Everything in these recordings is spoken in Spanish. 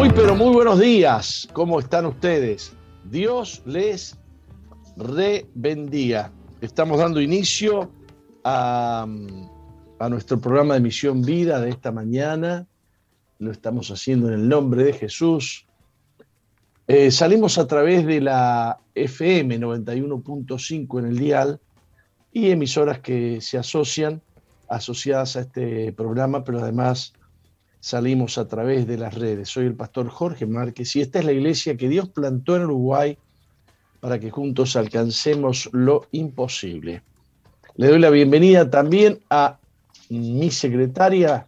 Muy, pero muy buenos días. ¿Cómo están ustedes? Dios les re bendiga. Estamos dando inicio a, a, nuestro programa de Misión Vida de esta mañana. Lo estamos haciendo en el nombre de Jesús. Eh, salimos a través de la FM 91.5 en el dial y emisoras que se asocian, asociadas a este programa, pero además salimos a través de las redes. Soy el pastor Jorge Márquez y esta es la iglesia que Dios plantó en Uruguay para que juntos alcancemos lo imposible. Le doy la bienvenida también a mi secretaria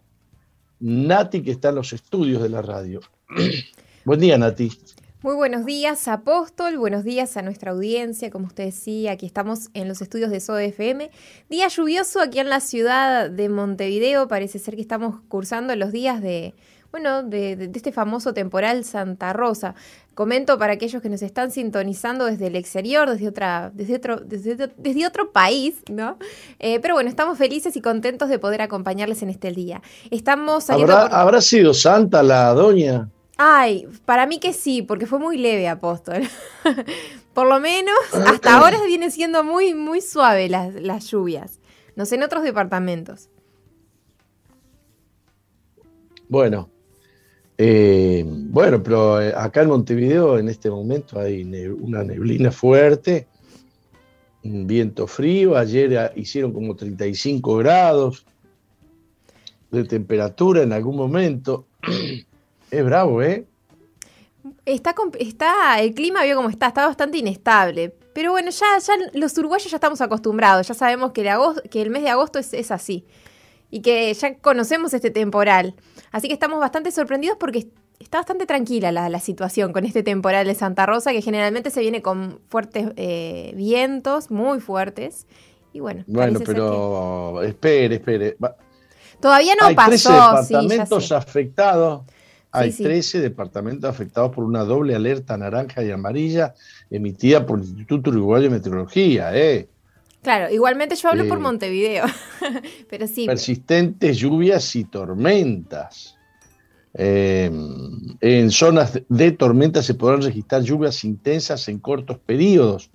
Nati, que está en los estudios de la radio. Buen día, Nati. Muy buenos días, Apóstol. Buenos días a nuestra audiencia. Como usted decía, aquí estamos en los estudios de SODFM. Día lluvioso aquí en la ciudad de Montevideo. Parece ser que estamos cursando los días de, bueno, de, este famoso temporal Santa Rosa. Comento para aquellos que nos están sintonizando desde el exterior, desde, otra, desde, otro, desde, otro país, ¿no? Eh, pero bueno, estamos felices y contentos de poder acompañarles en este día. Estamos ¿Habrá, ¿Habrá sido Santa la doña? Ay, para mí que sí, porque fue muy leve, apóstol. Por lo menos hasta ahora viene siendo muy, muy suave las, las lluvias. No sé en otros departamentos. Bueno, eh, bueno, pero eh, acá en Montevideo en este momento hay una neblina fuerte, un viento frío. Ayer hicieron como 35 grados de temperatura en algún momento. Es bravo, ¿eh? Está, está, el clima vio como está, está bastante inestable. Pero bueno, ya, ya los uruguayos ya estamos acostumbrados, ya sabemos que, agosto, que el mes de agosto es, así. Y que ya conocemos este temporal. Así que estamos bastante sorprendidos porque está bastante tranquila la, situación con este temporal de Santa Rosa, que generalmente se viene con fuertes eh, vientos, muy fuertes. Y bueno. Bueno, pero espere, espere. Todavía no Hay pasó. departamentos afectados hay 13 departamentos afectados por una doble alerta naranja y amarilla emitida por el Instituto Uruguayo de Meteorología. ¿eh? Claro, igualmente yo hablo por eh, Montevideo, pero sí. Persistentes lluvias y tormentas. Em, en zonas de tormenta se podrán registrar lluvias intensas en cortos periodos,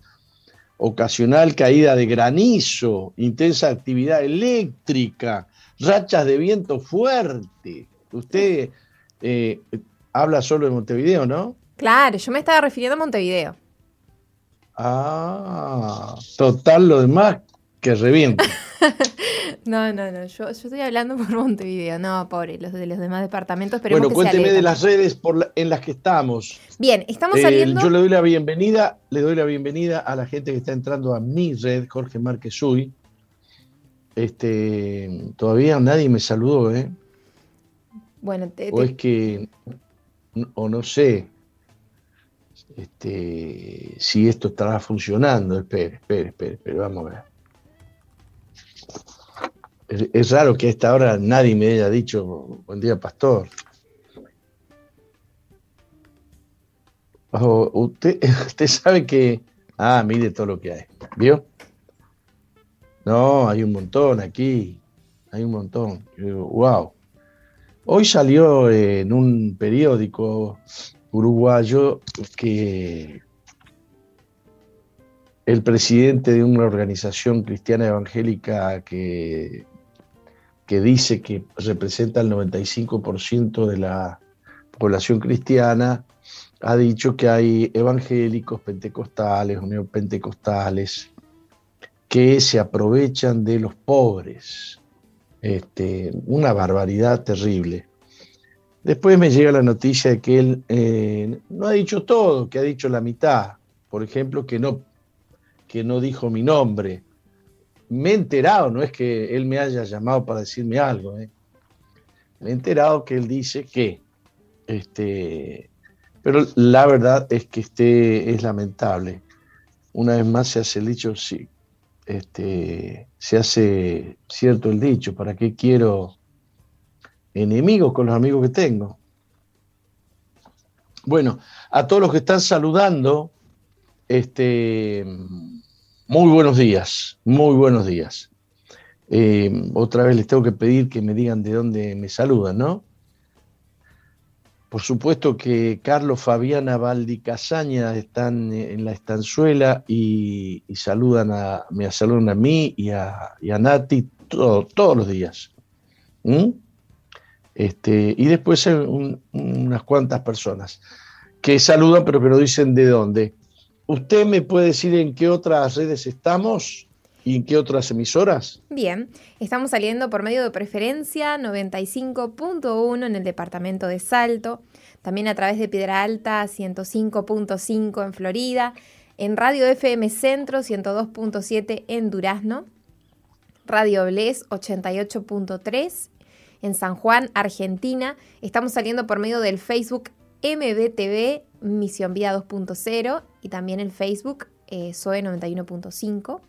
ocasional caída de granizo, intensa actividad eléctrica, rachas de viento fuerte. Usted eh, habla solo de Montevideo, ¿no? Claro, yo me estaba refiriendo a Montevideo. Ah, total lo demás que revienta. no, no, no, yo, estoy hablando por Montevideo, no, pobre, los de los demás departamentos. Bueno, cuénteme de las redes por en las que estamos. Bien, estamos saliendo. Yo le doy la bienvenida, le doy la bienvenida a la gente que está entrando a mi red, Jorge Márquez Uy. Este, todavía nadie me saludó, ¿eh? Bueno, o es que, o no sé, este, si esto estará funcionando. Espere, espere, espere, espere, vamos a ver. Es, raro que a esta hora nadie me haya dicho buen día, pastor. usted, usted sabe que. Ah, mire todo lo que hay. ¿Vio? No, hay un montón aquí. Hay un montón. Wow. Hoy salió en un periódico uruguayo que el presidente de una organización cristiana evangélica que, que dice que representa el 95% de la población cristiana, ha dicho que hay evangélicos, pentecostales, neopentecostales, que se aprovechan de los pobres, este, una barbaridad terrible. Después me llega la noticia de que él eh, no ha dicho todo, que ha dicho la mitad. Por ejemplo, que no, que no dijo mi nombre. Me he enterado, no es que él me haya llamado para decirme algo. ¿eh? Me he enterado que él dice que. Este, pero la verdad es que este es lamentable. Una vez más se hace el dicho, sí, este, se hace cierto el dicho, ¿para qué quiero enemigos con los amigos que tengo? Bueno, a todos los que están saludando, este, muy buenos días, muy buenos días. Eh, otra vez les tengo que pedir que me digan de dónde me saludan, ¿no? Por supuesto que Carlos, Fabiana, Valdi Casaña están en la estanzuela y, saludan a, me saludan a mí y a, Nati todos los días. Este, y después unas cuantas personas que saludan pero que no dicen de dónde. ¿Usted me puede decir en qué otras redes estamos? ¿Y en qué otras emisoras? Bien, estamos saliendo por medio de preferencia 95.1 en el departamento de Salto, también a través de Piedra Alta 105.5 en Florida, en Radio FM Centro 102.7 en Durazno, Radio Bles 88.3 en San Juan, Argentina. Estamos saliendo por medio del Facebook MBTV Misión Vida 2.0 y también el Facebook eh, SOE 91.5.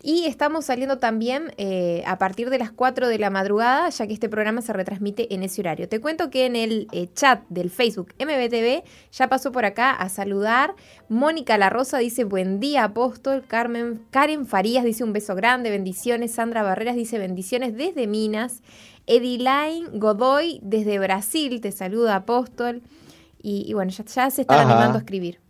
Y estamos saliendo también eh, a partir de las 4 de la madrugada, ya que este programa se retransmite en ese horario. Te cuento que en el eh, chat del Facebook MBTV ya pasó por acá a saludar. Mónica La Rosa dice buen día, apóstol. Carmen, Karen Farías dice un beso grande, bendiciones. Sandra Barreras dice bendiciones desde Minas. Ediline Godoy desde Brasil te saluda, apóstol. Y, bueno, ya, se están animando a escribir.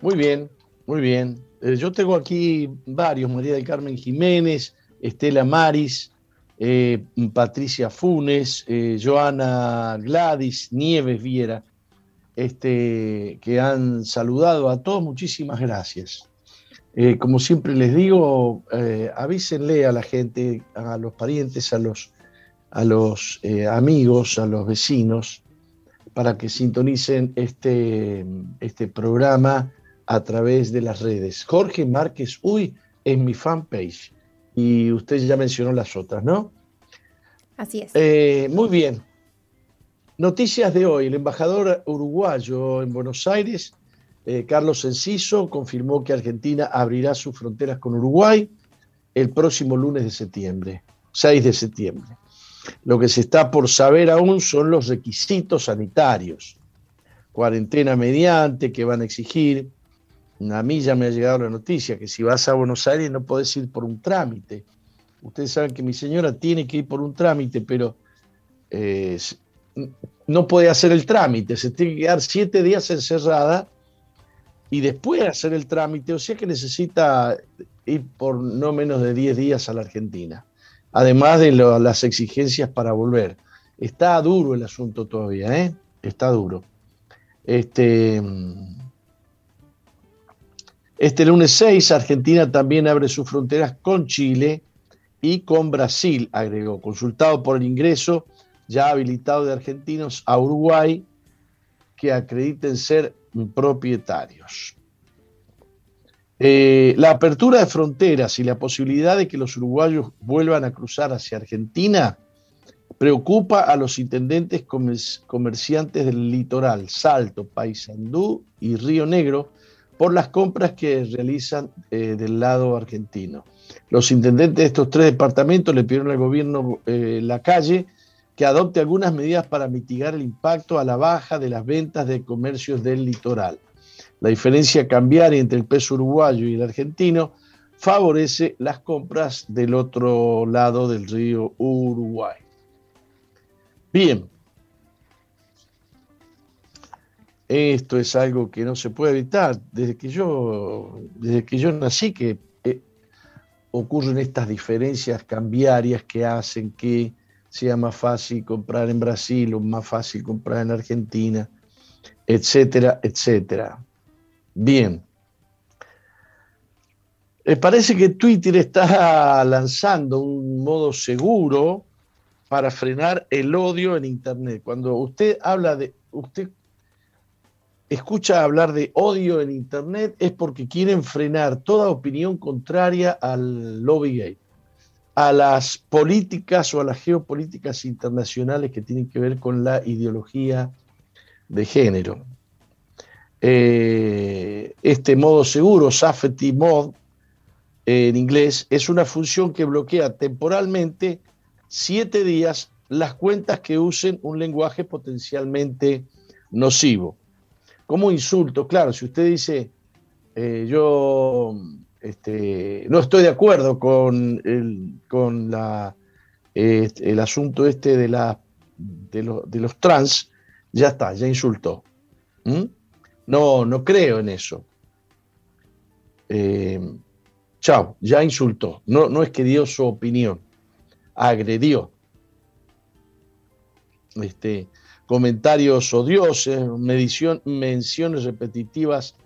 Muy bien, muy bien. Eh, yo tengo aquí varios, María del Carmen Jiménez, Estela Maris, eh, Patricia Funes, eh, Joana Gladys, Nieves Viera, este, que han saludado a todos, muchísimas gracias. como siempre les digo, avísenle a la gente, a los parientes, a los, a los amigos, a los vecinos, para que sintonicen este, este programa a través de las redes. Jorge Márquez Uy es mi fanpage y usted ya mencionó las otras, ¿no? Así es. Eh, muy bien. Noticias de hoy. El embajador uruguayo en Buenos Aires, eh, Carlos Enciso, confirmó que Argentina abrirá sus fronteras con Uruguay el próximo lunes de septiembre, 6 de septiembre. Lo que se está por saber aún son los requisitos sanitarios. Cuarentena mediante que van a exigir. A mí ya me ha llegado la noticia que si vas a Buenos Aires no podés ir por un trámite. Ustedes saben que mi señora tiene que ir por un trámite, pero eh, no puede hacer el trámite. Se tiene que quedar siete días encerrada y después hacer el trámite. O sea que necesita ir por no menos de 10 días a la Argentina además de las exigencias para volver. Está duro el asunto todavía, ¿eh? Está duro. Este, este lunes 6, Argentina también abre sus fronteras con Chile y con Brasil, agregó, consultado por el ingreso ya habilitado de argentinos a Uruguay que acrediten ser propietarios. Eh, la apertura de fronteras y la posibilidad de que los uruguayos vuelvan a cruzar hacia Argentina preocupa a los intendentes comerciantes del litoral, Salto, Paysandú y Río Negro, por las compras que realizan eh, del lado argentino. Los intendentes de estos tres departamentos le pidieron al gobierno eh, la calle que adopte algunas medidas para mitigar el impacto a la baja de las ventas de comercios del litoral. La diferencia cambiaria entre el peso uruguayo y el argentino favorece las compras del otro lado del río Uruguay. Bien, esto es algo que no se puede evitar. Desde que yo, desde que yo nací, que eh, ocurren estas diferencias cambiarias que hacen que sea más fácil comprar en Brasil o más fácil comprar en Argentina, etcétera, etcétera. Bien. Eh, parece que Twitter está lanzando un modo seguro para frenar el odio en Internet. Cuando usted habla de, usted escucha hablar de odio en Internet es porque quieren frenar toda opinión contraria al lobby gay, a las políticas o a las geopolíticas internacionales que tienen que ver con la ideología de género. Eh, este modo seguro, safety mode en inglés, es una función que bloquea temporalmente siete días las cuentas que usen un lenguaje potencialmente nocivo. Como insulto, claro, si usted dice, eh, yo este, no estoy de acuerdo con el, con la, este, el asunto este de la de, los trans, ya está, ya insultó. ¿Mm? No, no creo en eso. Eh, chao, ya insultó. No, no es que dio su opinión, agredió. Este, comentarios odiosos, menciones repetitivas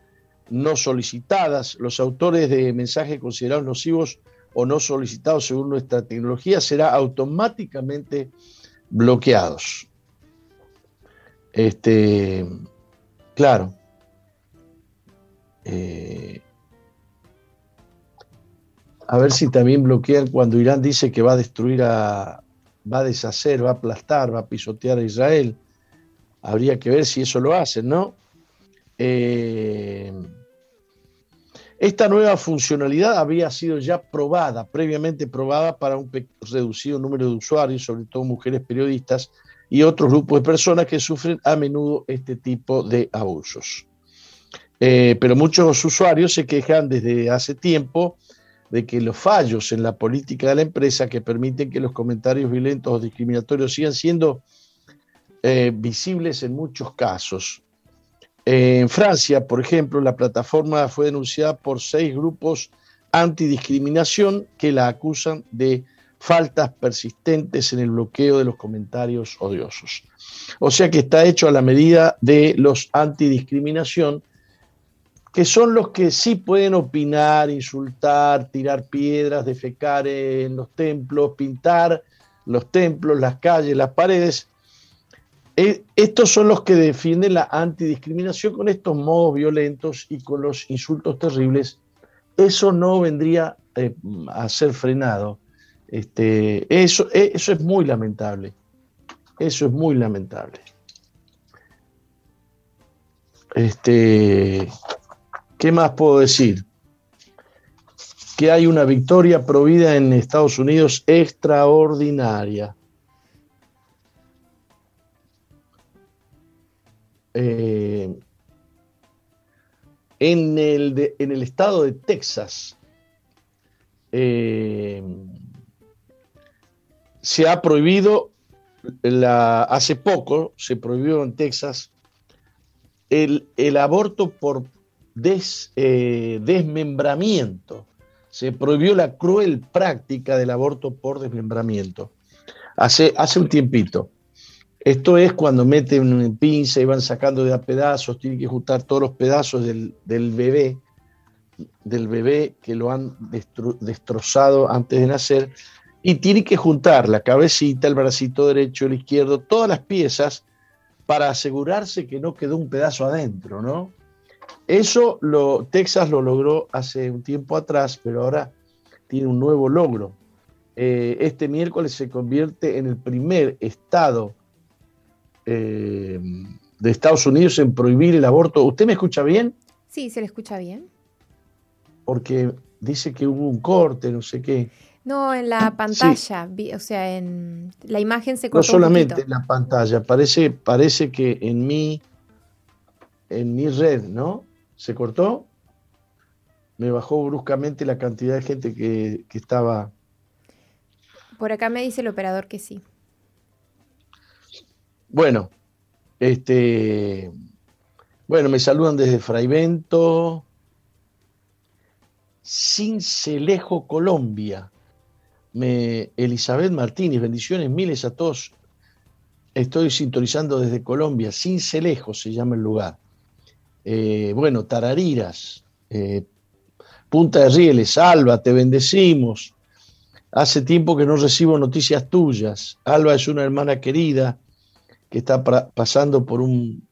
no solicitadas. Los autores de mensajes considerados nocivos o no solicitados según nuestra tecnología será automáticamente bloqueados. Este, claro. Eh, a ver si también bloquean cuando Irán dice que va a destruir a, va a deshacer, va a aplastar, va a pisotear a Israel. Habría que ver si eso lo hacen, ¿no? Eh, esta nueva funcionalidad había sido ya probada, previamente probada para un reducido número de usuarios, sobre todo mujeres periodistas y otros grupos de personas que sufren a menudo este tipo de abusos. Eh, pero muchos usuarios se quejan desde hace tiempo de que los fallos en la política de la empresa que permiten que los comentarios violentos o discriminatorios sigan siendo eh, visibles en muchos casos. En Francia, por ejemplo, la plataforma fue denunciada por seis grupos antidiscriminación que la acusan de faltas persistentes en el bloqueo de los comentarios odiosos. O sea que está hecho a la medida de los antidiscriminación, que son los que sí pueden opinar, insultar, tirar piedras, defecar en los templos, pintar los templos, las calles, las paredes, eh, estos son los que defienden la antidiscriminación con estos modos violentos y con los insultos terribles. Eso no vendría eh, a ser frenado. Este, eso, eh, eso es muy lamentable. Eso es muy lamentable. Este, ¿Qué más puedo decir? Que hay una victoria provida en Estados Unidos extraordinaria. Eh, en, el en, el estado de Texas eh, se ha prohibido, hace poco se prohibió en Texas el, aborto por eh, desmembramiento. Se prohibió la cruel práctica del aborto por desmembramiento. Hace, hace un tiempito. Esto es cuando meten una pinza y van sacando de a pedazos, tienen que juntar todos los pedazos del, bebé, del bebé que lo han destrozado antes de nacer, y tienen que juntar la cabecita, el bracito derecho, el izquierdo, todas las piezas para asegurarse que no quedó un pedazo adentro, ¿no? Eso lo, Texas lo logró hace un tiempo atrás, pero ahora tiene un nuevo logro. Eh, este miércoles se convierte en el primer estado eh, de Estados Unidos en prohibir el aborto. ¿Usted me escucha bien? Sí, se le escucha bien. Porque dice que hubo un corte, no sé qué. No, en la pantalla, o sea, en la imagen se cortó. No solamente en la pantalla, parece, parece que en mi, en mi red, ¿no? ¿Se cortó? Me bajó bruscamente la cantidad de gente que, que estaba. Por acá me dice el operador que sí. Bueno, este, bueno, me saludan desde Fraivento, Cincelejo, Colombia. Me, Elizabeth Martínez, bendiciones miles a todos. Estoy sintonizando desde Colombia, Cincelejo se llama el lugar. Eh, bueno, Tarariras, eh, Punta de Rieles, Alba, te bendecimos. Hace tiempo que no recibo noticias tuyas. Alba es una hermana querida que está pasando por, un,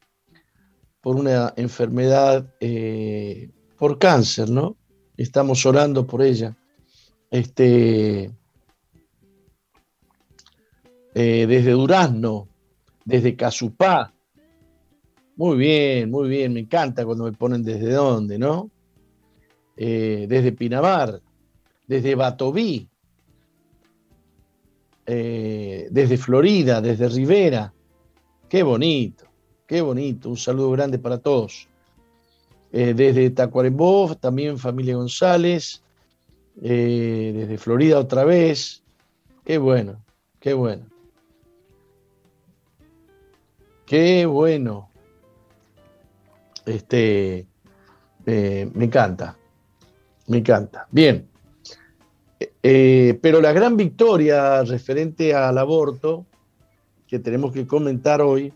por una enfermedad, eh, por cáncer, ¿no? Estamos orando por ella. Este, eh, desde Durazno, desde Casupá. Muy bien, muy bien, me encanta cuando me ponen desde dónde, ¿no? Eh, desde Pinamar, desde Batobí, desde Florida, desde Rivera, Qué bonito, qué bonito. Un saludo grande para todos. Eh, desde Tacuarembó, también familia González. Eh, desde Florida otra vez. Qué bueno, qué bueno. Qué bueno. Este, eh, me encanta, me encanta. Bien, pero la gran victoria referente al aborto que tenemos que comentar hoy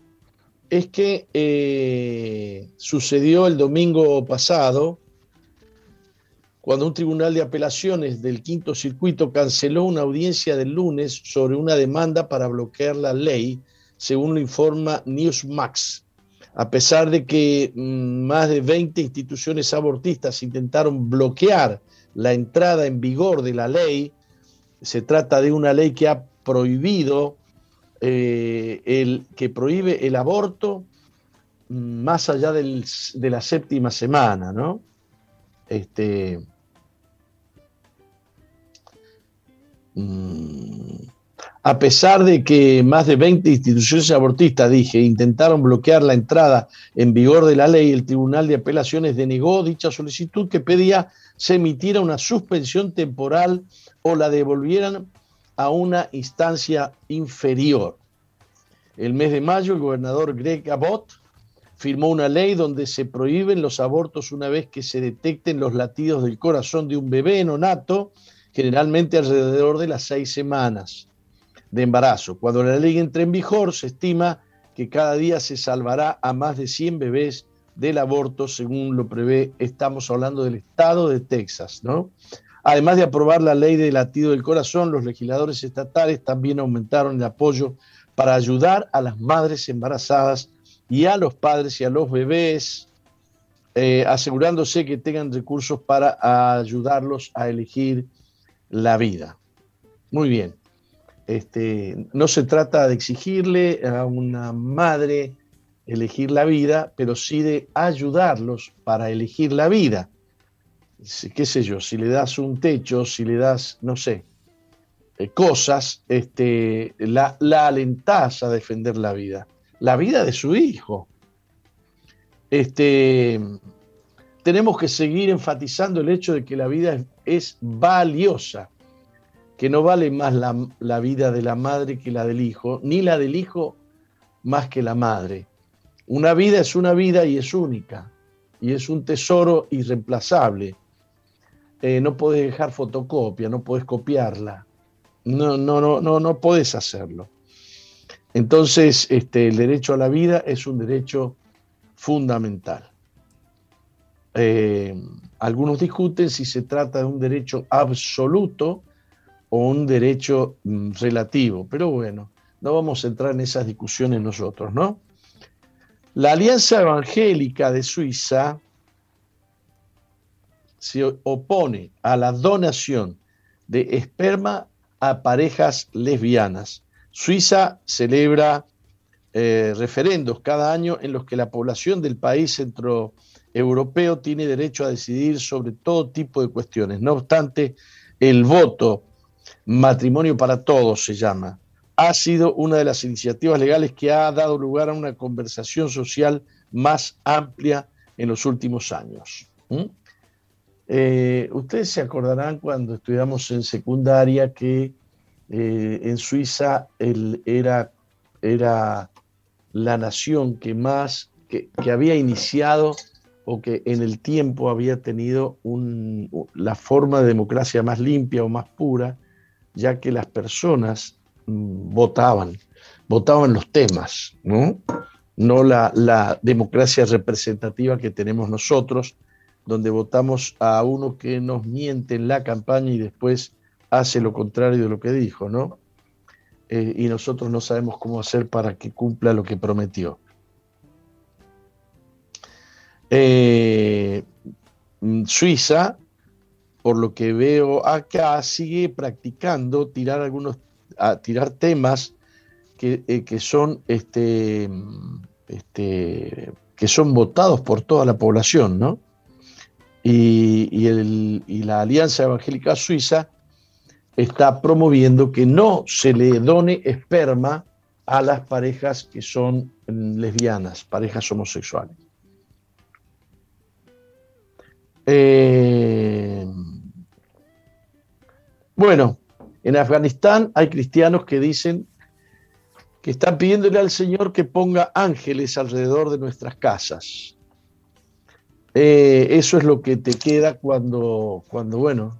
es que eh, sucedió el domingo pasado cuando un tribunal de apelaciones del quinto circuito canceló una audiencia del lunes sobre una demanda para bloquear la ley, según lo informa Newsmax. A pesar de que mm, más de 20 instituciones abortistas intentaron bloquear la entrada en vigor de la ley, se trata de una ley que ha prohibido eh, el que prohíbe el aborto mm, más allá de la séptima semana, ¿no? Este, mm, a pesar de que más de 20 instituciones abortistas, dije, intentaron bloquear la entrada en vigor de la ley, el Tribunal de Apelaciones denegó dicha solicitud que pedía se emitiera una suspensión temporal o la devolvieran a una instancia inferior. El mes de mayo, el gobernador Greg Abbott firmó una ley donde se prohíben los abortos una vez que se detecten los latidos del corazón de un bebé nonato, generalmente alrededor de las seis semanas de embarazo. Cuando la ley entre en vigor, se estima que cada día se salvará a más de 100 bebés del aborto, según lo prevé, estamos hablando del estado de Texas, ¿no? Además de aprobar la ley de latido del corazón, los legisladores estatales también aumentaron el apoyo para ayudar a las madres embarazadas y a los padres y a los bebés, eh, asegurándose que tengan recursos para ayudarlos a elegir la vida. Muy bien. Este, no se trata de exigirle a una madre elegir la vida, pero sí de ayudarlos para elegir la vida qué sé yo, si le das un techo, si le das, no sé, eh, cosas, este, la, la alentás a defender la vida, la vida de su hijo. Este, tenemos que seguir enfatizando el hecho de que la vida es, valiosa, que no vale más la, la, vida de la madre que la del hijo, ni la del hijo más que la madre. Una vida es una vida y es única, y es un tesoro irreemplazable. Eh, no puedes dejar fotocopia, no puedes copiarla. No, no, no, no, no puedes hacerlo. Entonces, este, el derecho a la vida es un derecho fundamental. Eh, algunos discuten si se trata de un derecho absoluto o un derecho mm, relativo, pero bueno, no vamos a entrar en esas discusiones nosotros, ¿no? La Alianza Evangélica de Suiza se opone a la donación de esperma a parejas lesbianas. Suiza celebra eh, referendos cada año en los que la población del país centroeuropeo tiene derecho a decidir sobre todo tipo de cuestiones. No obstante, el voto, matrimonio para todos se llama, ha sido una de las iniciativas legales que ha dado lugar a una conversación social más amplia en los últimos años. Eh, ustedes se acordarán cuando estudiamos en secundaria que eh, en Suiza era, la nación que más, que, había iniciado o que en el tiempo había tenido la forma de democracia más limpia o más pura, ya que las personas mm, votaban, votaban los temas, ¿no? La democracia representativa que tenemos nosotros, donde votamos a uno que nos miente en la campaña y después hace lo contrario de lo que dijo, ¿no? Eh, y nosotros no sabemos cómo hacer para que cumpla lo que prometió. Eh, Suiza, por lo que veo acá, sigue practicando tirar algunos, tirar temas que, eh, que son este, este, que son votados por toda la población, ¿no? Y, la Alianza Evangélica Suiza está promoviendo que no se le done esperma a las parejas que son lesbianas, parejas homosexuales. Eh, bueno, en Afganistán hay cristianos que dicen que están pidiéndole al Señor que ponga ángeles alrededor de nuestras casas. Eh, eso es lo que te queda cuando, cuando bueno,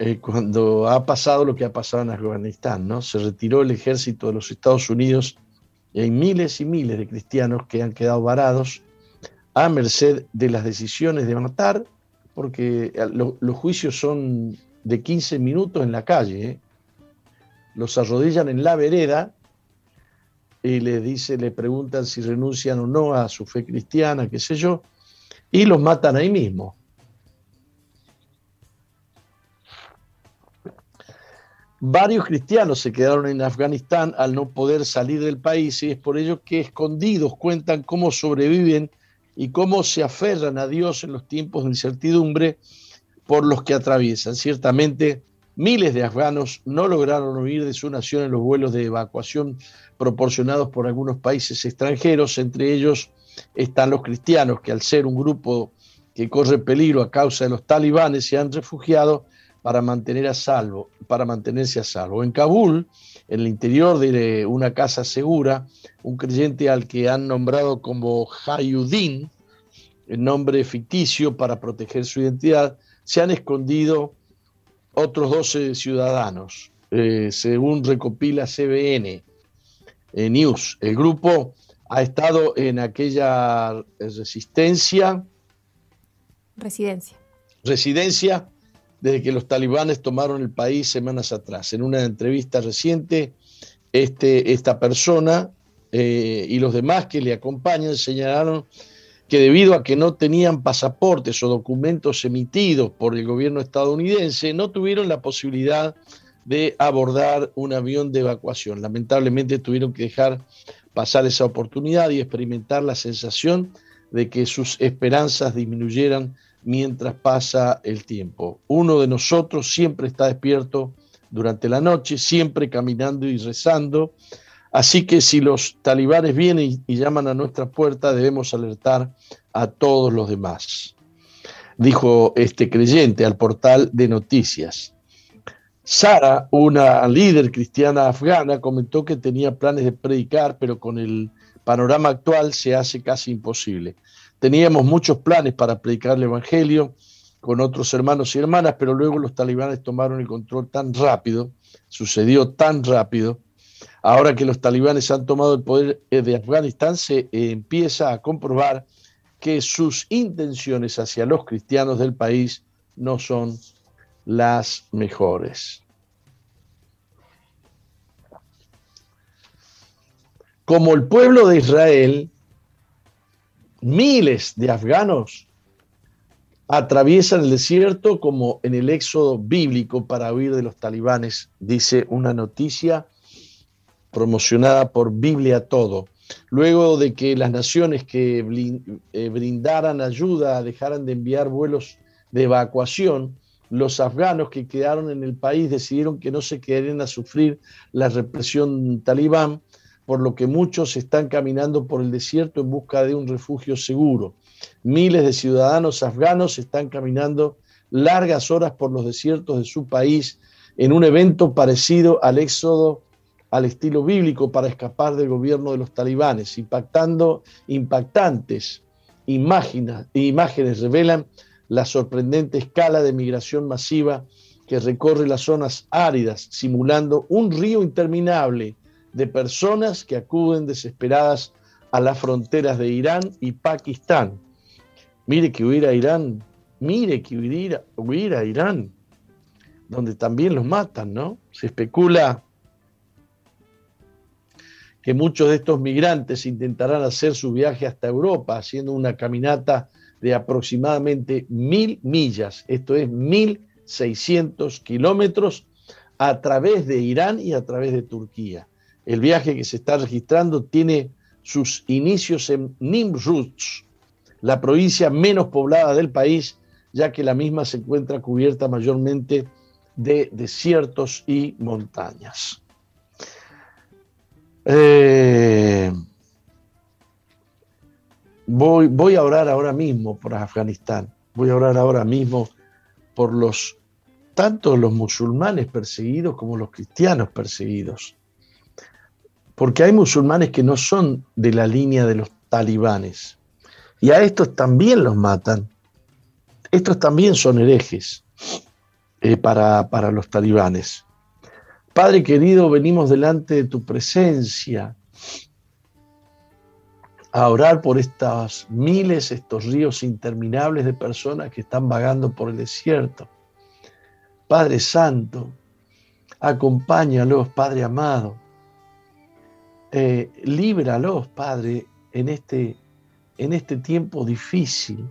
eh, cuando ha pasado lo que ha pasado en Afganistán, ¿no? Se retiró el ejército de los Estados Unidos y hay miles y miles de cristianos que han quedado varados a merced de las decisiones de matar, porque eh, los juicios son de 15 minutos en la calle, los arrodillan en la vereda y le dice, le preguntan si renuncian o no a su fe cristiana, qué sé yo, y los matan ahí mismo. Varios cristianos se quedaron en Afganistán al no poder salir del país y es por ello que escondidos cuentan cómo sobreviven y cómo se aferran a Dios en los tiempos de incertidumbre por los que atraviesan. Ciertamente, miles de afganos no lograron huir de su nación en los vuelos de evacuación proporcionados por algunos países extranjeros, entre ellos están los cristianos, que al ser un grupo que corre peligro a causa de los talibanes, se han refugiado para, mantener a salvo, para mantenerse a salvo. En Kabul, en el interior de una casa segura, un creyente al que han nombrado como Hayuddin, el nombre ficticio para proteger su identidad, se han escondido otros 12 ciudadanos, eh, según recopila CBN eh, News. El grupo ha estado en aquella resistencia. Residencia. Residencia desde que los talibanes tomaron el país semanas atrás. En una entrevista reciente, este, esta persona eh, y los demás que le acompañan señalaron que debido a que no tenían pasaportes o documentos emitidos por el gobierno estadounidense, no tuvieron la posibilidad de abordar un avión de evacuación. Lamentablemente tuvieron que dejar pasar esa oportunidad y experimentar la sensación de que sus esperanzas disminuyeran mientras pasa el tiempo. Uno de nosotros siempre está despierto durante la noche, siempre caminando y rezando, Así que si los talibanes vienen y, llaman a nuestra puerta, debemos alertar a todos los demás, dijo este creyente al portal de noticias. Sara, una líder cristiana afgana, comentó que tenía planes de predicar, pero con el panorama actual se hace casi imposible. Teníamos muchos planes para predicar el Evangelio con otros hermanos y hermanas, pero luego los talibanes tomaron el control tan rápido, sucedió tan rápido, Ahora que los talibanes han tomado el poder eh, de Afganistán, se eh, empieza a comprobar que sus intenciones hacia los cristianos del país no son las mejores. Como el pueblo de Israel, miles de afganos atraviesan el desierto como en el éxodo bíblico para huir de los talibanes, dice una noticia promocionada por Biblia Todo. Luego de que las naciones que eh, brindaran ayuda dejaran de enviar vuelos de evacuación, los afganos que quedaron en el país decidieron que no se quedarían a sufrir la represión talibán, por lo que muchos están caminando por el desierto en busca de un refugio seguro. Miles de ciudadanos afganos están caminando largas horas por los desiertos de su país en un evento parecido al éxodo al estilo bíblico para escapar del gobierno de los talibanes, impactando impactantes imágenes, imágenes revelan la sorprendente escala de migración masiva que recorre las zonas áridas, simulando un río interminable de personas que acuden desesperadas a las fronteras de Irán y Pakistán. Mire que huir a Irán, mire que huir, huir a Irán, donde también los matan, ¿no? Se especula que muchos de estos migrantes intentarán hacer su viaje hasta Europa, haciendo una caminata de aproximadamente mil millas, esto es mil seiscientos kilómetros, a través de Irán y a través de Turquía. El viaje que se está registrando tiene sus inicios en Nimruz, la provincia menos poblada del país, ya que la misma se encuentra cubierta mayormente de desiertos y montañas. Eh, voy, a orar ahora mismo por Afganistán. Voy a orar ahora mismo por los tanto los musulmanes perseguidos como los cristianos perseguidos. porque hay musulmanes que no son de la línea de los talibanes. Y a estos también los matan. Estos también son herejes eh, para, para los talibanes. Padre querido, venimos delante de tu presencia a orar por estas miles, estos ríos interminables de personas que están vagando por el desierto. Padre Santo, acompáñalos, Padre amado. Eh, líbralos, Padre, en este, en este tiempo difícil.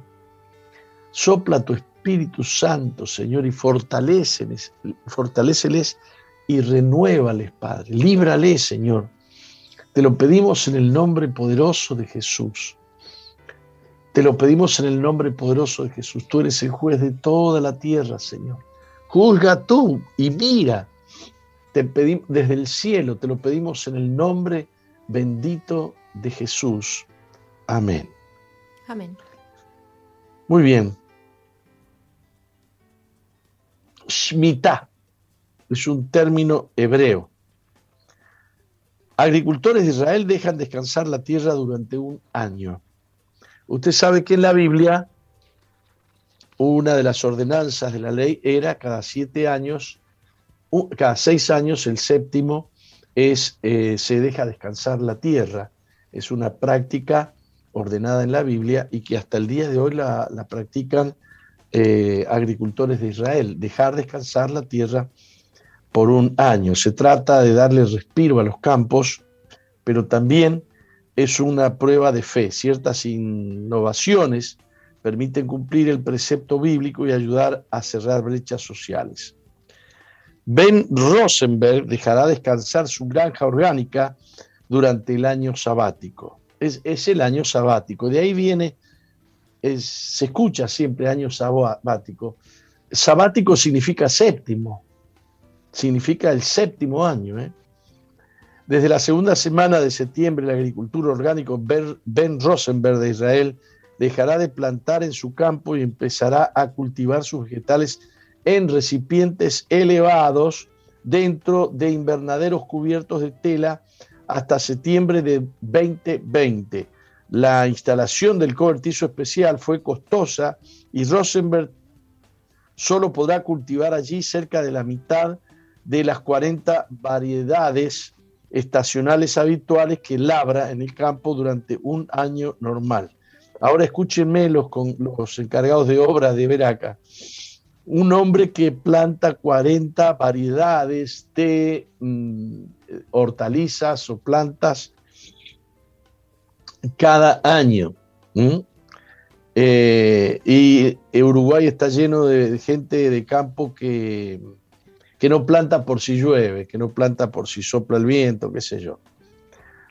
Sopla tu Espíritu Santo, Señor, y fortaleceles, fortaleceles y renuévales, Padre. Líbrales, Señor. Te lo pedimos en el nombre poderoso de Jesús. Te lo pedimos en el nombre poderoso de Jesús. Tú eres el juez de toda la tierra, Señor. Juzga tú y mira. Te pedimos desde el cielo, te lo pedimos en el nombre bendito de Jesús. Amén. Amén. Muy bien. Shmita es un término hebreo. Agricultores de Israel dejan descansar la tierra durante un año. Usted sabe que en la Biblia una de las ordenanzas de la ley era cada siete años, cada seis años, el séptimo es eh, se deja descansar la tierra. Es una práctica ordenada en la Biblia y que hasta el día de hoy la, practican eh, agricultores de Israel, dejar descansar la tierra por un año. Se trata de darle respiro a los campos, pero también es una prueba de fe. Ciertas innovaciones permiten cumplir el precepto bíblico y ayudar a cerrar brechas sociales. Ben Rosenberg dejará descansar su granja orgánica durante el año sabático. Es, el año sabático. De ahí viene, se escucha siempre año sabático. Sabático significa séptimo significa el séptimo año. ¿eh? Desde la segunda semana de septiembre, el agricultor orgánico Ben Rosenberg de Israel dejará de plantar en su campo y empezará a cultivar sus vegetales en recipientes elevados dentro de invernaderos cubiertos de tela hasta septiembre de 2020. La instalación del cobertizo especial fue costosa y Rosenberg solo podrá cultivar allí cerca de la mitad de las 40 variedades estacionales habituales que labra en el campo durante un año normal. Ahora escúchenme los, con, los encargados de obra de Veraca. Un hombre que planta 40 variedades de mm, hortalizas o plantas cada año. Eh, y Uruguay está lleno de gente de campo que que no planta por si llueve, que no planta por si sopla el viento, qué sé yo.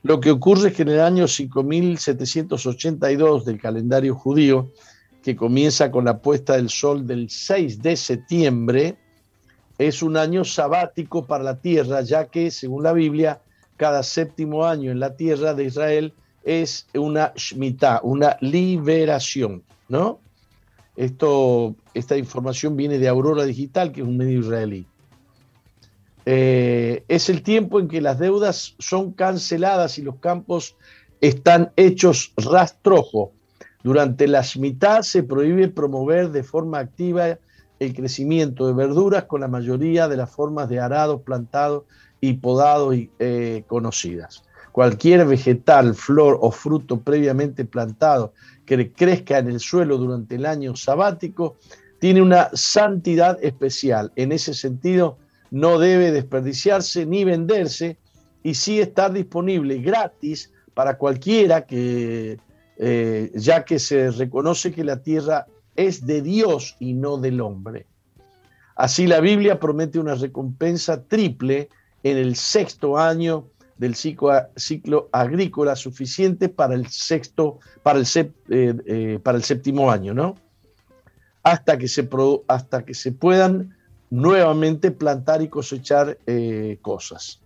Lo que ocurre es que en el año 5782 del calendario judío, que comienza con la puesta del sol del 6 de septiembre, es un año sabático para la tierra, ya que, según la Biblia, cada séptimo año en la tierra de Israel es una Shemitah, una liberación, ¿no? Esto, esta información viene de Aurora Digital, que es un medio israelí. Eh, es el tiempo en que las deudas son canceladas y los campos están hechos rastrojo. Durante la mitad se prohíbe promover de forma activa el crecimiento de verduras con la mayoría de las formas de arado, plantado y podado eh, conocidas. Cualquier vegetal, flor o fruto previamente plantado que crezca en el suelo durante el año sabático tiene una santidad especial. En ese sentido, no debe desperdiciarse ni venderse y sí estar disponible gratis para cualquiera que, eh, ya que se reconoce que la tierra es de Dios y no del hombre. Así la Biblia promete una recompensa triple en el sexto año del ciclo, agrícola suficiente para el sexto, eh, eh, para el séptimo año, ¿no? Hasta que se, hasta que se puedan nuevamente plantar y cosechar eh, cosas.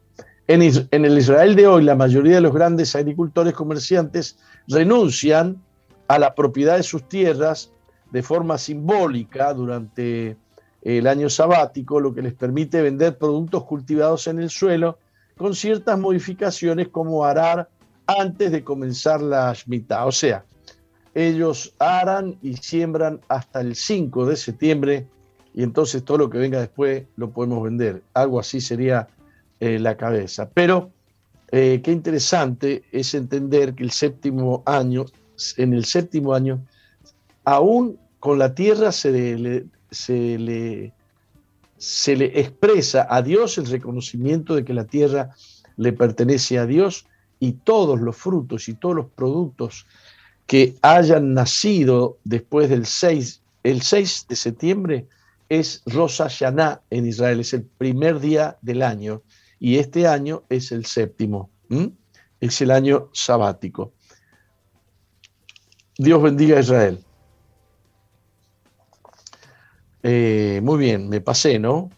En, el Israel de hoy, la mayoría de los grandes agricultores comerciantes renuncian a la propiedad de sus tierras de forma simbólica durante el año sabático, lo que les permite vender productos cultivados en el suelo con ciertas modificaciones como arar antes de comenzar la Shemitah. O sea, ellos aran y siembran hasta el 5 de septiembre y entonces todo lo que venga después lo podemos vender. Algo así sería eh, la cabeza. Pero eh, qué interesante es entender que el séptimo año, en el séptimo año, aún con la tierra se le, se le, expresa a Dios el reconocimiento de que la tierra le pertenece a Dios y todos los frutos y todos los productos que hayan nacido después del 6, el 6 de septiembre es Rosh Hashanah en Israel, es el primer día del año y este año es el séptimo, es el año sabático. Dios bendiga a Israel. Eh, muy bien, me pasé, ¿no?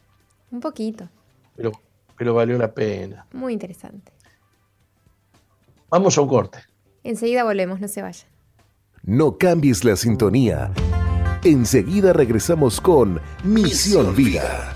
Un poquito. Pero, pero valió la pena. Muy interesante. Vamos a un corte. Enseguida volvemos, no se vayan. No cambies la sintonía. Enseguida regresamos con Misión Vida.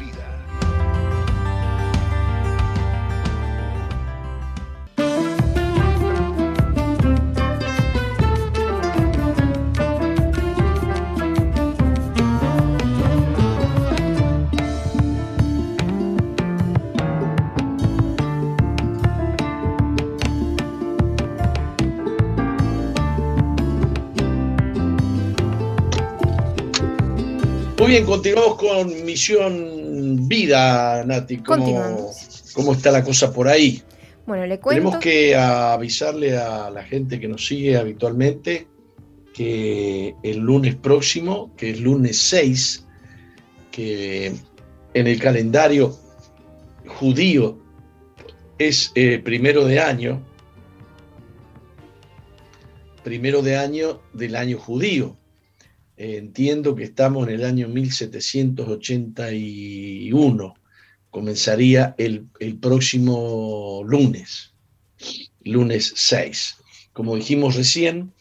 Bien, continuamos con Misión Vida, Nati. ¿Cómo, ¿Cómo está la cosa por ahí? Bueno, le cuento. Tenemos que avisarle a la gente que nos sigue habitualmente que el lunes próximo, que es lunes 6, que en el calendario judío es eh, primero de año, primero de año del año judío. Eh, entiendo que estamos en el año 1781. Comenzaría el, próximo lunes, lunes 6. Como dijimos recién,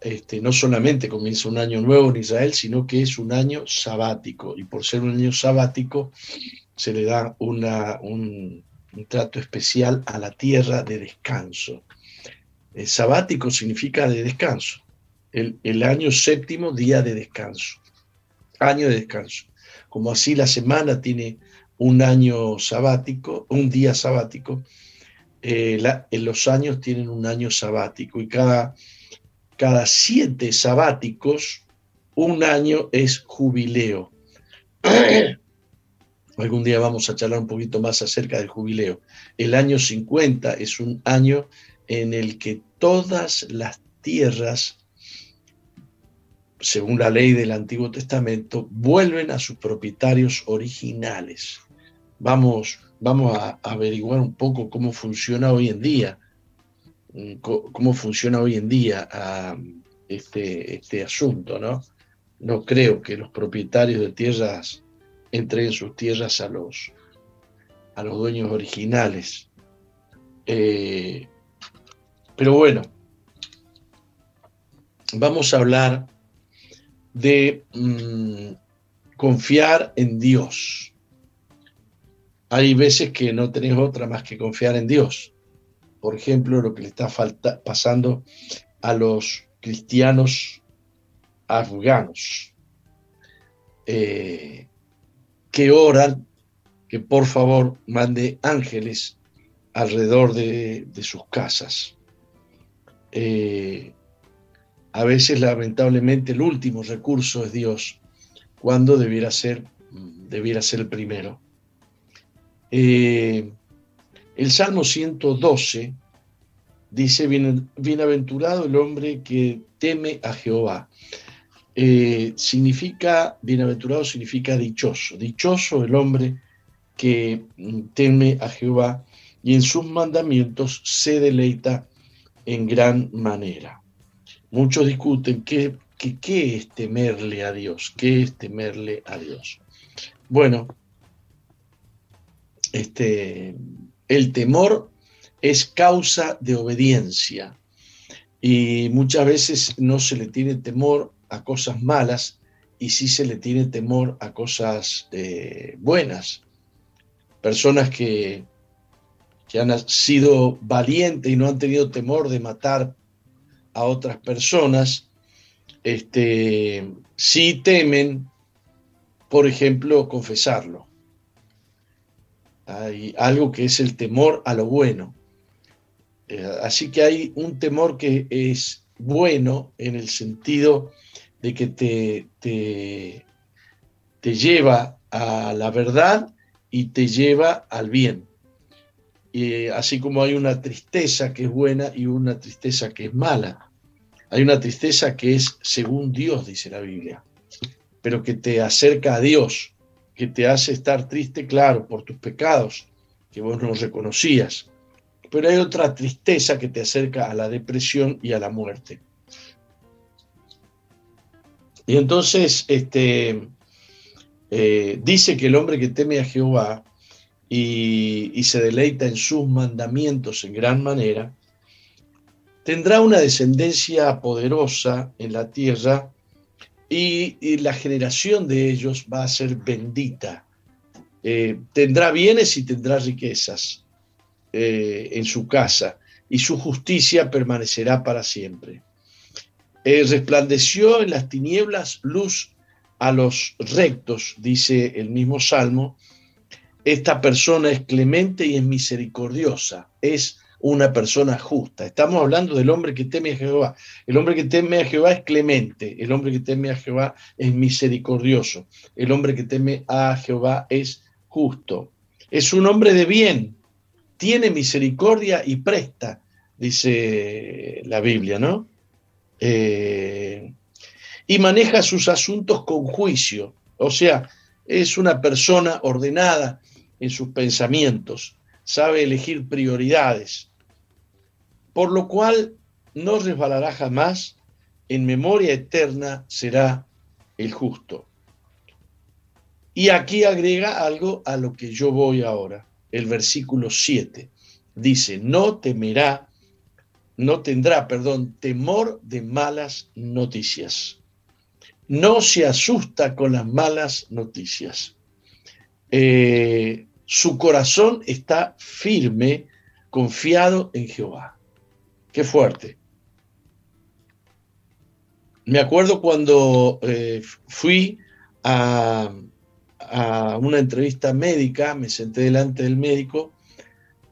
este, no solamente comienza un año nuevo en Israel, sino que es un año sabático. Y por ser un año sabático, se le da una, un, trato especial a la tierra de descanso. El sabático significa de descanso el, año séptimo, día de descanso. Año de descanso. Como así la semana tiene un año sabático, un día sabático, eh, en los años tienen un año sabático y cada, cada siete sabáticos, un año es jubileo. Algún día vamos a charlar un poquito más acerca del jubileo. El año 50 es un año en el que todas las tierras según la ley del Antiguo Testamento, vuelven a sus propietarios originales. Vamos, vamos a averiguar un poco cómo funciona hoy en día, mm, cómo funciona hoy en día ah, este, este asunto, ¿no? No creo que los propietarios de tierras entreguen sus tierras a los, a los dueños originales. Eh, pero bueno, vamos a hablar de mm, confiar en Dios. Hay veces que no tenés otra más que confiar en Dios. Por ejemplo, lo que le está pasando a los cristianos afganos, eh, que oran que por favor mande ángeles alrededor de, sus casas. Eh, a veces, lamentablemente, el último recurso es Dios, cuando debiera ser, debiera ser el primero. Eh, el Salmo 112 dice, bienaventurado el hombre que teme a Jehová. Eh, significa, bienaventurado significa dichoso, dichoso el hombre que teme a Jehová y en sus mandamientos se deleita en gran manera. Muchos discuten qué, qué, es temerle a Dios, qué es temerle a Dios. Bueno, este, el temor es causa de obediencia y muchas veces no se le tiene temor a cosas malas y sí se le tiene temor a cosas eh, buenas. Personas que, que han sido valientes y no han tenido temor de matar a otras personas, este, sí temen, por ejemplo, confesarlo. Hay algo que es el temor a lo bueno. Eh, así que hay un temor que es bueno en el sentido de que te, te, te lleva a la verdad y te lleva al bien. Y así como hay una tristeza que es buena y una tristeza que es mala. Hay una tristeza que es según Dios, dice la Biblia, pero que te acerca a Dios, que te hace estar triste, claro, por tus pecados, que vos no reconocías. Pero hay otra tristeza que te acerca a la depresión y a la muerte. Y entonces, este, eh, dice que el hombre que teme a Jehová y, se deleita en sus mandamientos en gran manera, tendrá una descendencia poderosa en la tierra y, la generación de ellos va a ser bendita. Eh, tendrá bienes y tendrá riquezas eh, en su casa y su justicia permanecerá para siempre. Eh, resplandeció en las tinieblas luz a los rectos, dice el mismo Salmo. Esta persona es clemente y es misericordiosa, es una persona justa. Estamos hablando del hombre que teme a Jehová. El hombre que teme a Jehová es clemente, el hombre que teme a Jehová es misericordioso, el hombre que teme a Jehová es justo. Es un hombre de bien, tiene misericordia y presta, dice la Biblia, ¿no? Eh, y maneja sus asuntos con juicio, o sea, es una persona ordenada en sus pensamientos, sabe elegir prioridades, por lo cual no resbalará jamás, en memoria eterna será el justo. Y aquí agrega algo a lo que yo voy ahora, el versículo 7. Dice, no temerá, no tendrá, perdón, temor de malas noticias. No se asusta con las malas noticias. Eh, su corazón está firme, confiado en Jehová. Qué fuerte. Me acuerdo cuando eh, fui a, una entrevista médica, me senté delante del médico,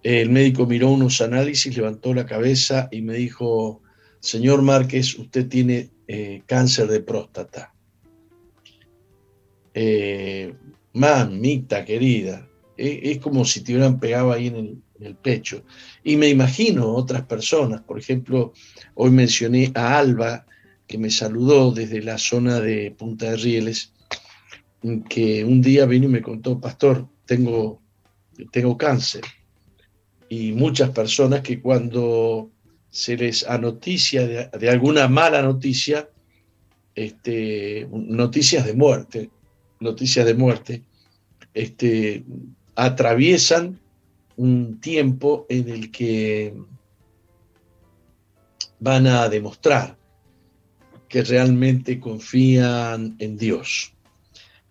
el médico miró unos análisis, levantó la cabeza y me dijo, señor Márquez, usted tiene eh, cáncer de próstata. Eh, mamita querida, es como si te hubieran pegado ahí en el, el pecho. Y me imagino otras personas, por ejemplo, hoy mencioné a Alba, que me saludó desde la zona de Punta de Rieles, que un día vino y me contó, pastor, tengo, tengo cáncer. Y muchas personas que cuando se les anoticia de, de alguna mala noticia, este, noticias de muerte, noticias de muerte, este, atraviesan un tiempo en el que van a demostrar que realmente confían en Dios.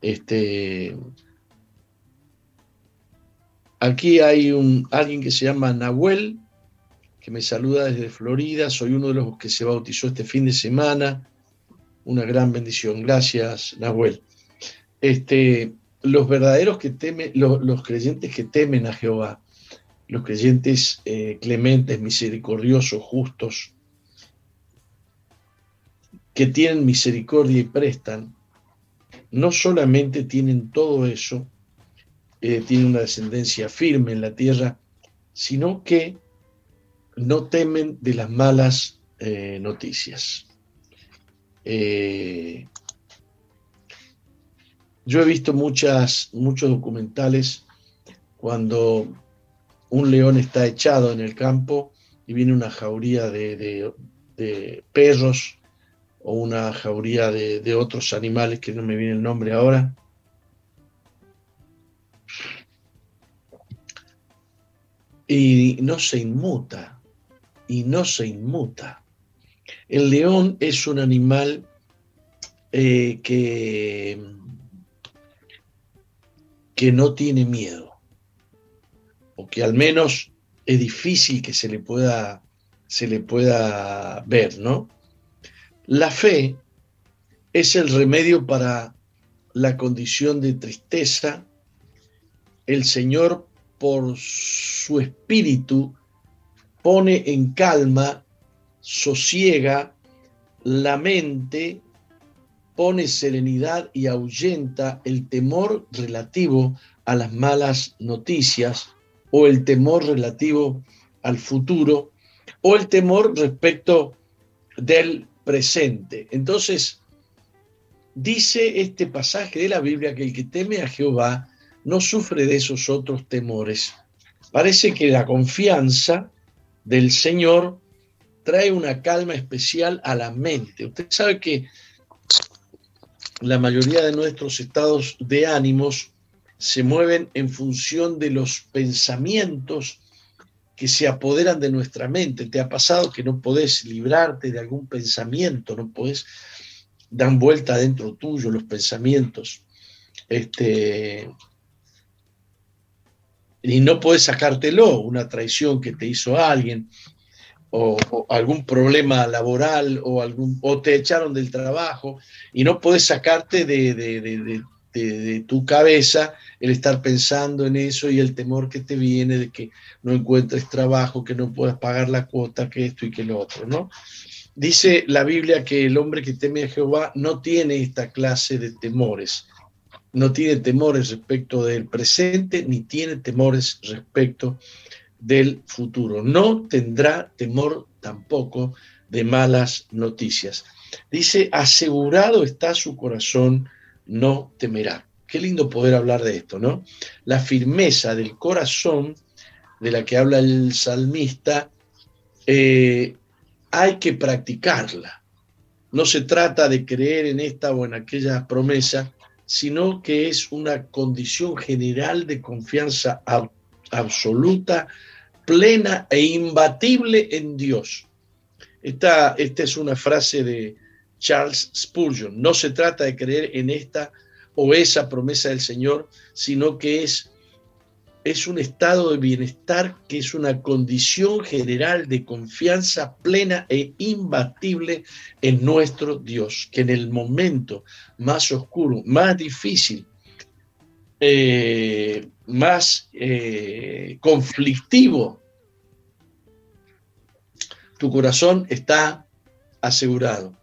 Este, aquí hay un, alguien que se llama Nahuel, que me saluda desde Florida. Soy uno de los que se bautizó este fin de semana. Una gran bendición. Gracias, Nahuel. Este, los verdaderos que temen, los creyentes que temen a Jehová, los creyentes eh, clementes, misericordiosos, justos, que tienen misericordia y prestan, no solamente tienen todo eso, eh, tienen una descendencia firme en la tierra, sino que no temen de las malas eh, noticias. Yo he visto muchas, muchos documentales cuando un león está echado en el campo y viene una jauría de, perros o una jauría de, otros animales que no me viene el nombre ahora. Y no se inmuta, y no se inmuta. El león es un animal eh, que, que no tiene miedo que al menos es difícil que se le pueda, se le pueda ver, ¿no? La fe es el remedio para la condición de tristeza. El Señor, por su espíritu, pone en calma, sosiega la mente, pone serenidad y ahuyenta el temor relativo a las malas noticias o el temor relativo al futuro o el temor respecto del presente. Entonces, dice este pasaje de la Biblia que el que teme a Jehová no sufre de esos otros temores. Parece que la confianza del Señor trae una calma especial a la mente. Usted sabe que la mayoría de nuestros estados de ánimos se mueven en función de los pensamientos que se apoderan de nuestra mente. ¿Te ha pasado que no podés librarte de algún pensamiento? No podés dar vuelta dentro tuyo los pensamientos. Este, y no podés sacártelo, una traición que te hizo alguien, o, algún problema laboral, o, algún, o te echaron del trabajo, y no podés sacarte de, de, tu cabeza el estar pensando en eso y el temor que te viene de que no encuentres trabajo, que no puedas pagar la cuota, que esto y que lo otro, ¿no? Dice la Biblia que el hombre que teme a Jehová no tiene esta clase de temores, no tiene temores respecto del presente ni tiene temores respecto del futuro. No tendrá temor tampoco de malas noticias. Dice, asegurado está su corazón no temerá. Qué lindo poder hablar de esto, ¿no? La firmeza del corazón de la que habla el salmista, eh, hay que practicarla. No se trata de creer en esta o en aquella promesa, sino que es una condición general de confianza absoluta, plena e imbatible en Dios. Esta, esta es una frase de, Charles Spurgeon. No se trata de creer en esta o esa promesa del Señor, sino que es, es un estado de bienestar que es una condición general de confianza plena e imbatible en nuestro Dios, que en el momento más oscuro, más difícil, eh, más eh, conflictivo, tu corazón está asegurado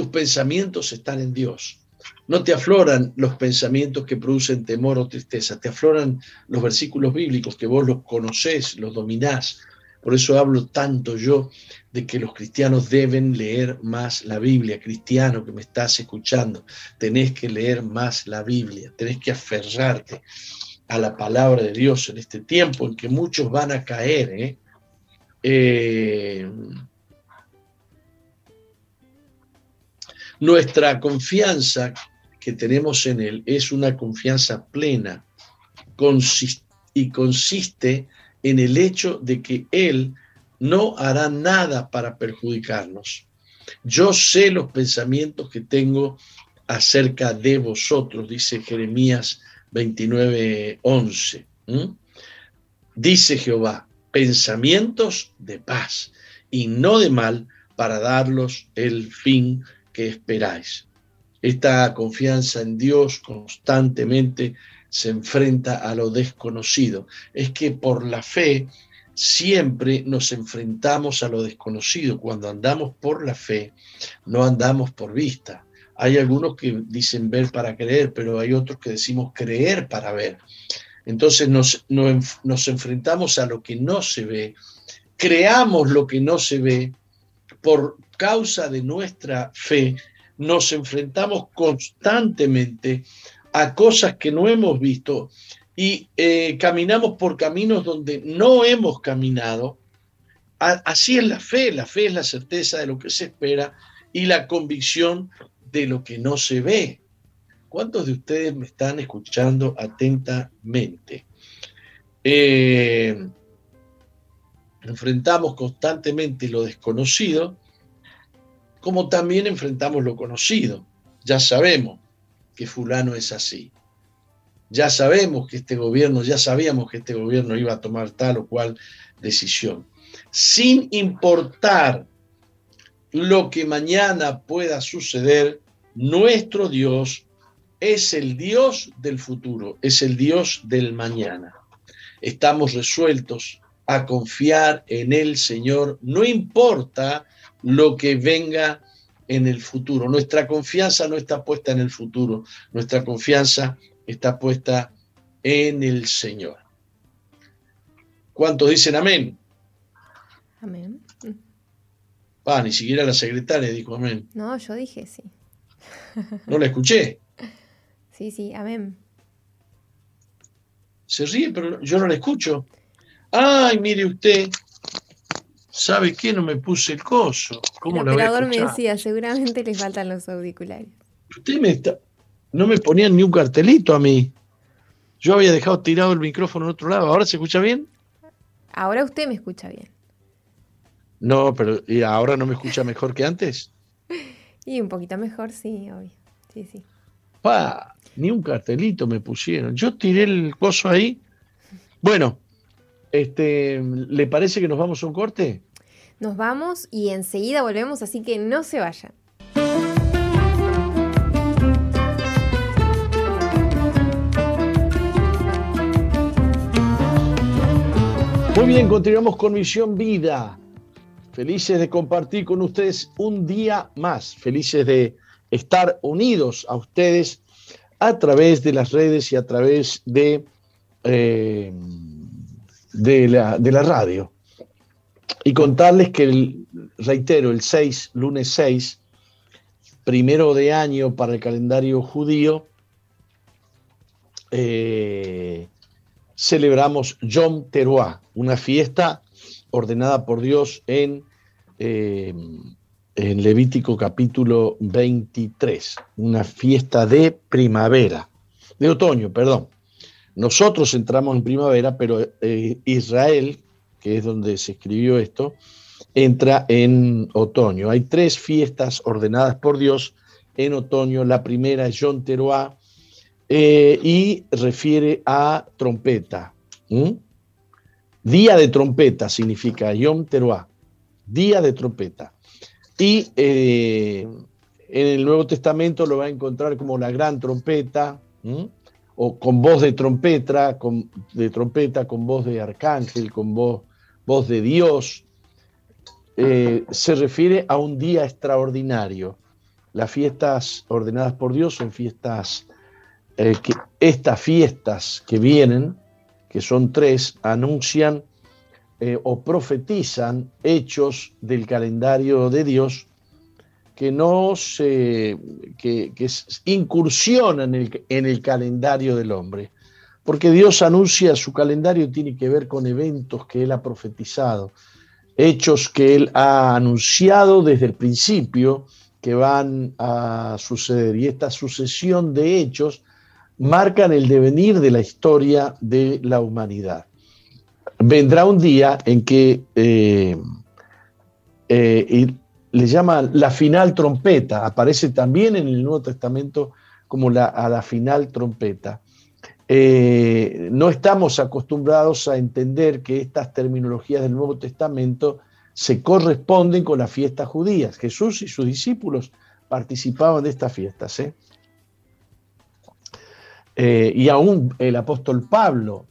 tus pensamientos están en Dios. No te afloran los pensamientos que producen temor o tristeza, te afloran los versículos bíblicos que vos los conocés, los dominás. Por eso hablo tanto yo de que los cristianos deben leer más la Biblia. Cristiano que me estás escuchando, tenés que leer más la Biblia, tenés que aferrarte a la palabra de Dios en este tiempo en que muchos van a caer. ¿eh? Eh Nuestra confianza que tenemos en Él es una confianza plena y consiste en el hecho de que Él no hará nada para perjudicarnos. Yo sé los pensamientos que tengo acerca de vosotros, dice Jeremías 29, 11. Dice Jehová, pensamientos de paz y no de mal para darlos el fin que esperáis. Esta confianza en Dios constantemente se enfrenta a lo desconocido. Es que por la fe siempre nos enfrentamos a lo desconocido. Cuando andamos por la fe, no andamos por vista. Hay algunos que dicen ver para creer, pero hay otros que decimos creer para ver. Entonces nos, nos, enfrentamos a lo que no se ve, creamos lo que no se ve por causa de nuestra fe, nos enfrentamos constantemente a cosas que no hemos visto y eh, caminamos por caminos donde no hemos caminado. así es la fe, la fe es la certeza de lo que se espera y la convicción de lo que no se ve. ¿Cuántos de ustedes me están escuchando atentamente? Eh, enfrentamos constantemente lo desconocido, como también enfrentamos lo conocido. Ya sabemos que fulano es así. ya sabemos que este gobierno, ya sabíamos que este gobierno iba a tomar tal o cual decisión. Sin importar lo que mañana pueda suceder, nuestro Dios es el Dios del futuro, es el Dios del mañana. Estamos resueltos a confiar en el Señor, no importa lo que venga en el futuro. Nuestra confianza no está puesta en el futuro, nuestra confianza está puesta en el Señor. ¿Cuántos dicen amén? Amén. Ah, ni siquiera la secretaria dijo amén. No, yo dije sí. No la escuché. Sí, sí, amén. Se ríe, pero yo no la escucho. Ay, mire usted, ¿sabe qué? No me puse el coso. ¿Cómo el la voy a operador me decía, seguramente le faltan los auriculares. Usted me está... No me ponían ni un cartelito a mí. Yo había dejado tirado el micrófono en otro lado. ¿Ahora se escucha bien? Ahora usted me escucha bien. No, pero ¿y ahora no me escucha mejor que antes? Y un poquito mejor, sí, obvio. Sí, sí. Pa, ni un cartelito me pusieron. Yo tiré el coso ahí. Bueno, este, ¿le parece que nos vamos a un corte? Nos vamos y enseguida volvemos, así que no se vayan. Muy bien, continuamos con Misión Vida. Felices de compartir con ustedes un día más. Felices de estar unidos a ustedes a través de las redes y a través de, eh, de, la, de la radio. Y contarles que, reitero, el 6, lunes 6, primero de año para el calendario judío, eh, celebramos Yom Teruah, una fiesta ordenada por Dios en, eh, en Levítico capítulo 23, una fiesta de primavera, de otoño, perdón. Nosotros entramos en primavera, pero eh, Israel, que es donde se escribió esto, entra en otoño. Hay tres fiestas ordenadas por Dios en otoño. La primera es Yom Teruah, eh, y refiere a trompeta. Día de trompeta significa Yom Teruah, día de trompeta. Y eh, en el Nuevo Testamento lo va a encontrar como la gran trompeta, o con voz de trompeta, con, de trompeta, con voz de arcángel, con voz, voz de Dios. Eh, se refiere a un día extraordinario. Las fiestas ordenadas por Dios son fiestas eh, estas fiestas que vienen, que son tres, anuncian eh, o profetizan hechos del calendario de Dios que no se que, que incursionan en el, en el calendario del hombre. Porque Dios anuncia su calendario tiene que ver con eventos que Él ha profetizado, hechos que Él ha anunciado desde el principio que van a suceder. Y esta sucesión de hechos marcan el devenir de la historia de la humanidad. Vendrá un día en que eh, eh, le llama la final trompeta, aparece también en el Nuevo Testamento como la, a la final trompeta. Eh, no estamos acostumbrados a entender que estas terminologías del Nuevo Testamento se corresponden con las fiestas judías. Jesús y sus discípulos participaban de estas fiestas. Eh, y aún el apóstol Pablo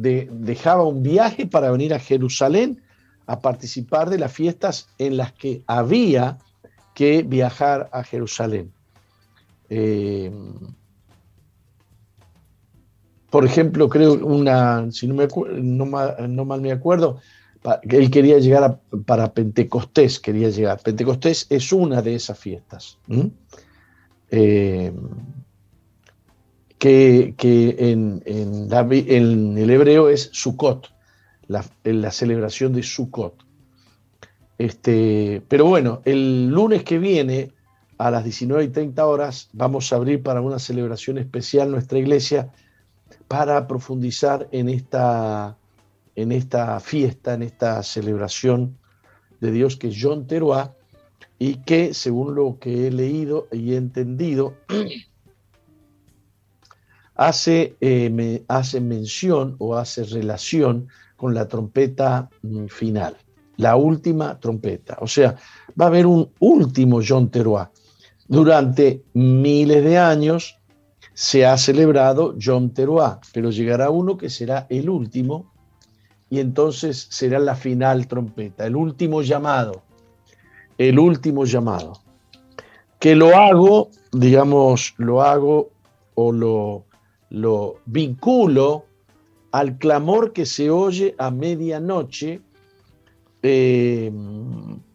de, dejaba un viaje para venir a Jerusalén a participar de las fiestas en las que había que viajar a Jerusalén. Eh, por ejemplo, creo una, si no, me, no, no mal me acuerdo, él quería llegar para Pentecostés, quería llegar. Pentecostés es una de esas fiestas. Que, en, en, en, el hebreo es Sukkot, la, la celebración de Sukkot. Este, pero bueno, el lunes que viene, a las 19 y 30 horas, vamos a abrir para una celebración especial nuestra iglesia para profundizar en esta, en esta fiesta, en esta celebración de Dios que es John Teruá y que, según lo que he leído y he entendido, hace, eh, hace mención o hace relación con la trompeta mm, final, la última trompeta. O sea, va a haber un último John Teruá. Durante miles de años se ha celebrado John Teruá, pero llegará uno que será el último y entonces será la final trompeta, el último llamado, el último llamado. Que lo hago, digamos, lo hago o lo, lo vinculo al clamor que se oye a medianoche eh,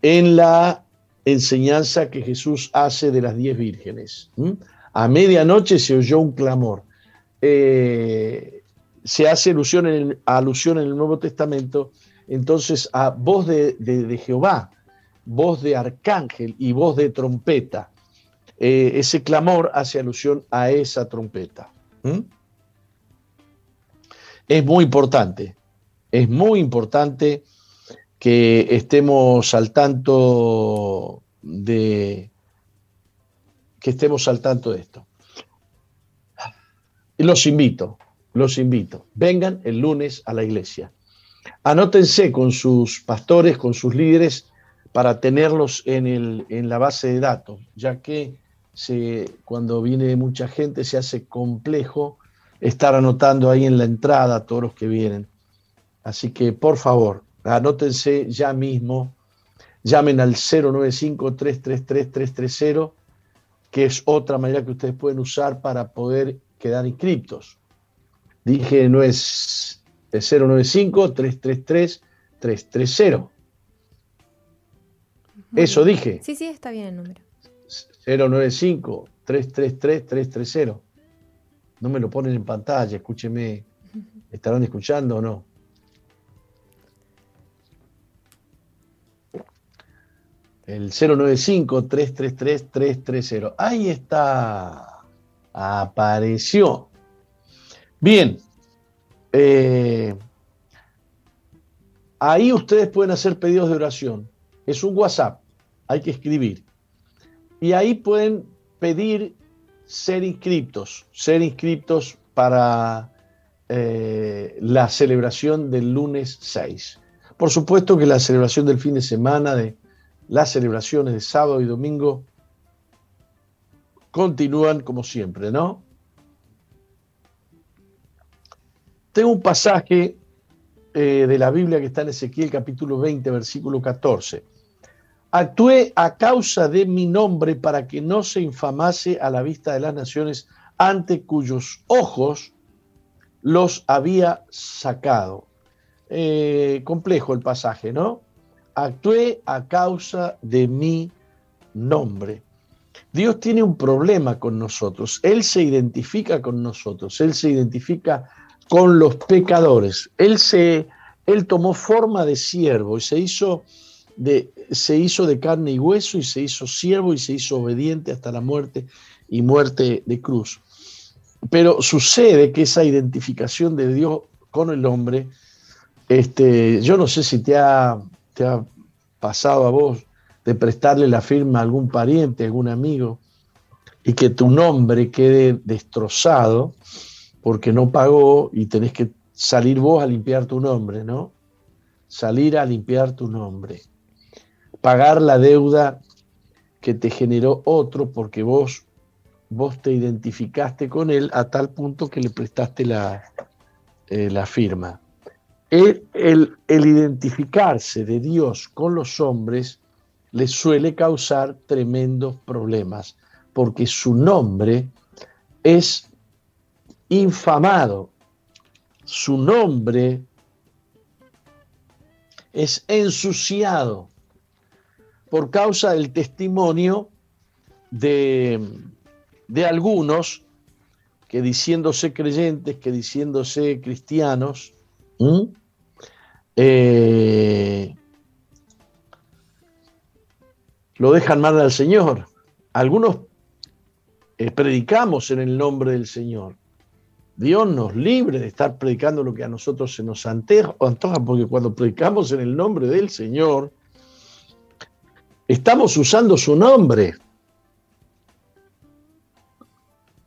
en la enseñanza que Jesús hace de las diez vírgenes. A medianoche se oyó un clamor. Eh, se hace alusión en, el Nuevo Testamento entonces a voz de, Jehová, voz de arcángel y voz de trompeta. Eh, ese clamor hace alusión a esa trompeta es muy importante, es muy importante que estemos al tanto de que estemos al tanto de esto. Los invito, los invito, vengan el lunes a la iglesia. Anótense con sus pastores, con sus líderes, para tenerlos en, el, en la base de datos, ya que se, cuando viene mucha gente se hace complejo estar anotando ahí en la entrada a todos los que vienen. Así que, por favor, anótense ya mismo, llamen al 095-333-330, que es otra manera que ustedes pueden usar para poder quedar inscriptos. Dije, no es 095-333-330. Eso dije. Sí, sí, está bien el número. 095-333-330. No me lo ponen en pantalla, escúcheme. ¿Estarán escuchando o no? El 095-333-330. Ahí está. Apareció. Bien. Eh, ahí ustedes pueden hacer pedidos de oración. Es un WhatsApp. Hay que escribir. Y ahí pueden pedir ser inscriptos, ser inscriptos para eh, la celebración del lunes 6. Por supuesto que la celebración del fin de semana, de las celebraciones de sábado y domingo, continúan como siempre, ¿no? Tengo un pasaje eh, de la Biblia que está en Ezequiel capítulo 20, versículo 14 Actué a causa de mi nombre para que no se infamase a la vista de las naciones ante cuyos ojos los había sacado. Eh, complejo el pasaje, ¿no? Actué a causa de mi nombre. Dios tiene un problema con nosotros. Él se identifica con nosotros. Él se identifica con los pecadores. Él se, él tomó forma de siervo y se hizo se hizo de carne y hueso y se hizo siervo y se hizo obediente hasta la muerte y muerte de cruz. Pero sucede que esa identificación de Dios con el hombre, este, yo no sé si te ha, te ha pasado a vos de prestarle la firma a algún pariente, a algún amigo, y que tu nombre quede destrozado porque no pagó y tenés que salir vos a limpiar tu nombre, ¿no? Salir a limpiar tu nombre pagar la deuda que te generó otro porque vos, vos te identificaste con él a tal punto que le prestaste la, eh, la firma. El, el, el identificarse de Dios con los hombres les suele causar tremendos problemas porque su nombre es infamado, su nombre es ensuciado por causa del testimonio de, algunos que diciéndose creyentes, que diciéndose cristianos, eh, lo dejan mal al Señor. Algunos eh, predicamos en el nombre del Señor. Dios nos libre de estar predicando lo que a nosotros se nos antoja, porque cuando predicamos en el nombre del Señor, Estamos usando su nombre.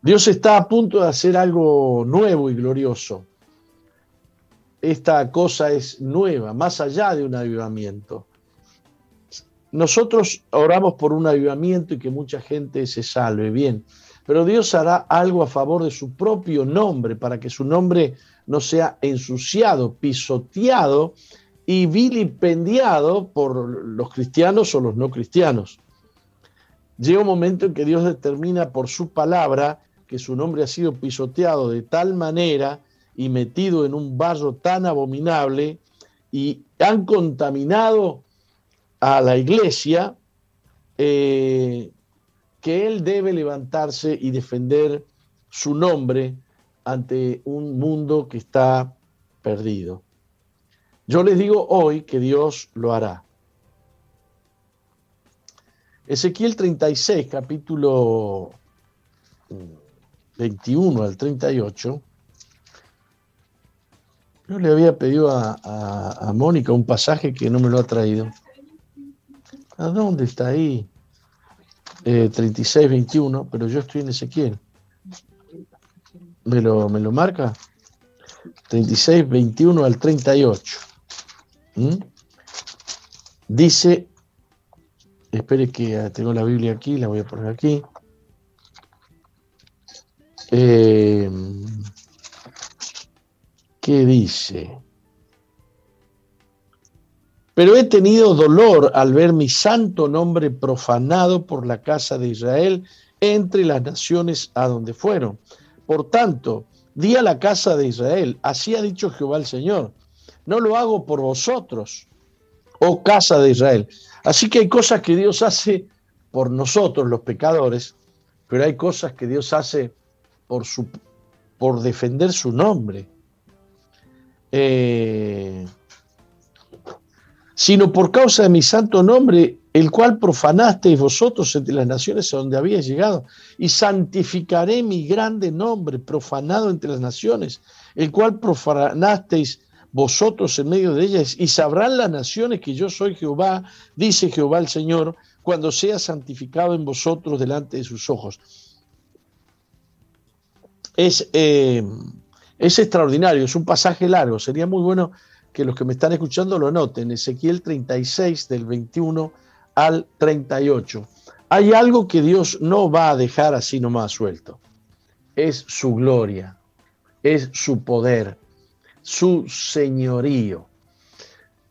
Dios está a punto de hacer algo nuevo y glorioso. Esta cosa es nueva, más allá de un avivamiento. Nosotros oramos por un avivamiento y que mucha gente se salve, bien, pero Dios hará algo a favor de su propio nombre para que su nombre no sea ensuciado, pisoteado y vilipendiado por los cristianos o los no cristianos. Llega un momento en que Dios determina por su palabra que su nombre ha sido pisoteado de tal manera y metido en un barro tan abominable y han contaminado a la iglesia eh, que él debe levantarse y defender su nombre ante un mundo que está perdido. Yo les digo hoy que Dios lo hará. Ezequiel 36, capítulo 21 al 38, yo le había pedido a, Mónica un pasaje que no me lo ha traído. ¿A dónde está ahí? 36, eh, 21, pero yo estoy en Ezequiel. ¿Me lo, me lo marca? 36, 21 al 38. ¿Mm? Dice, espere que tengo la Biblia aquí, la voy a poner aquí. Eh, ¿Qué dice? Pero he tenido dolor al ver mi santo nombre profanado por la casa de Israel entre las naciones a donde fueron. Por tanto, di a la casa de Israel, así ha dicho Jehová el Señor, no lo hago por vosotros, oh casa de Israel. Así que hay cosas que Dios hace por nosotros, los pecadores, pero hay cosas que Dios hace por, su, por defender su nombre. Eh, sino por causa de mi santo nombre, el cual profanasteis vosotros entre las naciones a donde habíais llegado, y santificaré mi grande nombre, profanado entre las naciones, el cual profanasteis vosotros en medio de ellas, y sabrán las naciones que yo soy Jehová, dice Jehová el Señor, cuando sea santificado en vosotros delante de sus ojos es, eh, es extraordinario, es un pasaje largo. Sería muy bueno que los que me están escuchando lo noten. Ezequiel 36 del 21 al 38. Hay algo que Dios no va a dejar así nomás suelto. Es su gloria, es su poder, su señorío.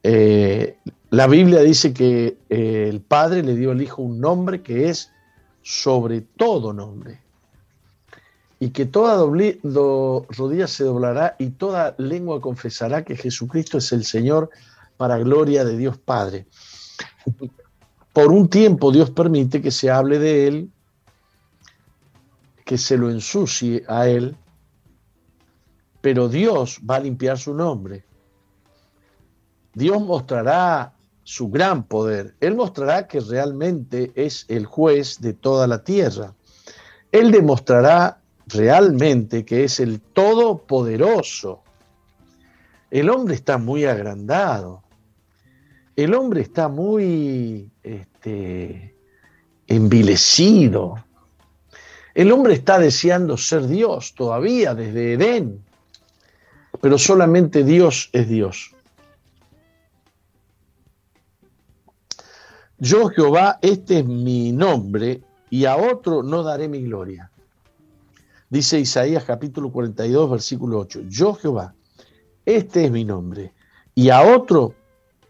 Eh, la Biblia dice que eh, el Padre le dio al Hijo un nombre que es sobre todo nombre y que toda rodilla se doblará y toda lengua confesará que Jesucristo es el Señor para gloria de Dios Padre. Por un tiempo Dios permite que se hable de Él, que se lo ensucie a Él, pero Dios va a limpiar su nombre. Dios mostrará su gran poder. Él mostrará que realmente es el juez de toda la tierra. Él demostrará realmente que es el Todopoderoso. El hombre está muy agrandado. El hombre está muy este, envilecido. El hombre está deseando ser Dios todavía desde Edén, pero solamente Dios es Dios. Yo Jehová, este es mi nombre, y a otro no daré mi gloria. Dice Isaías capítulo 42, versículo 8, yo Jehová, este es mi nombre, y a otro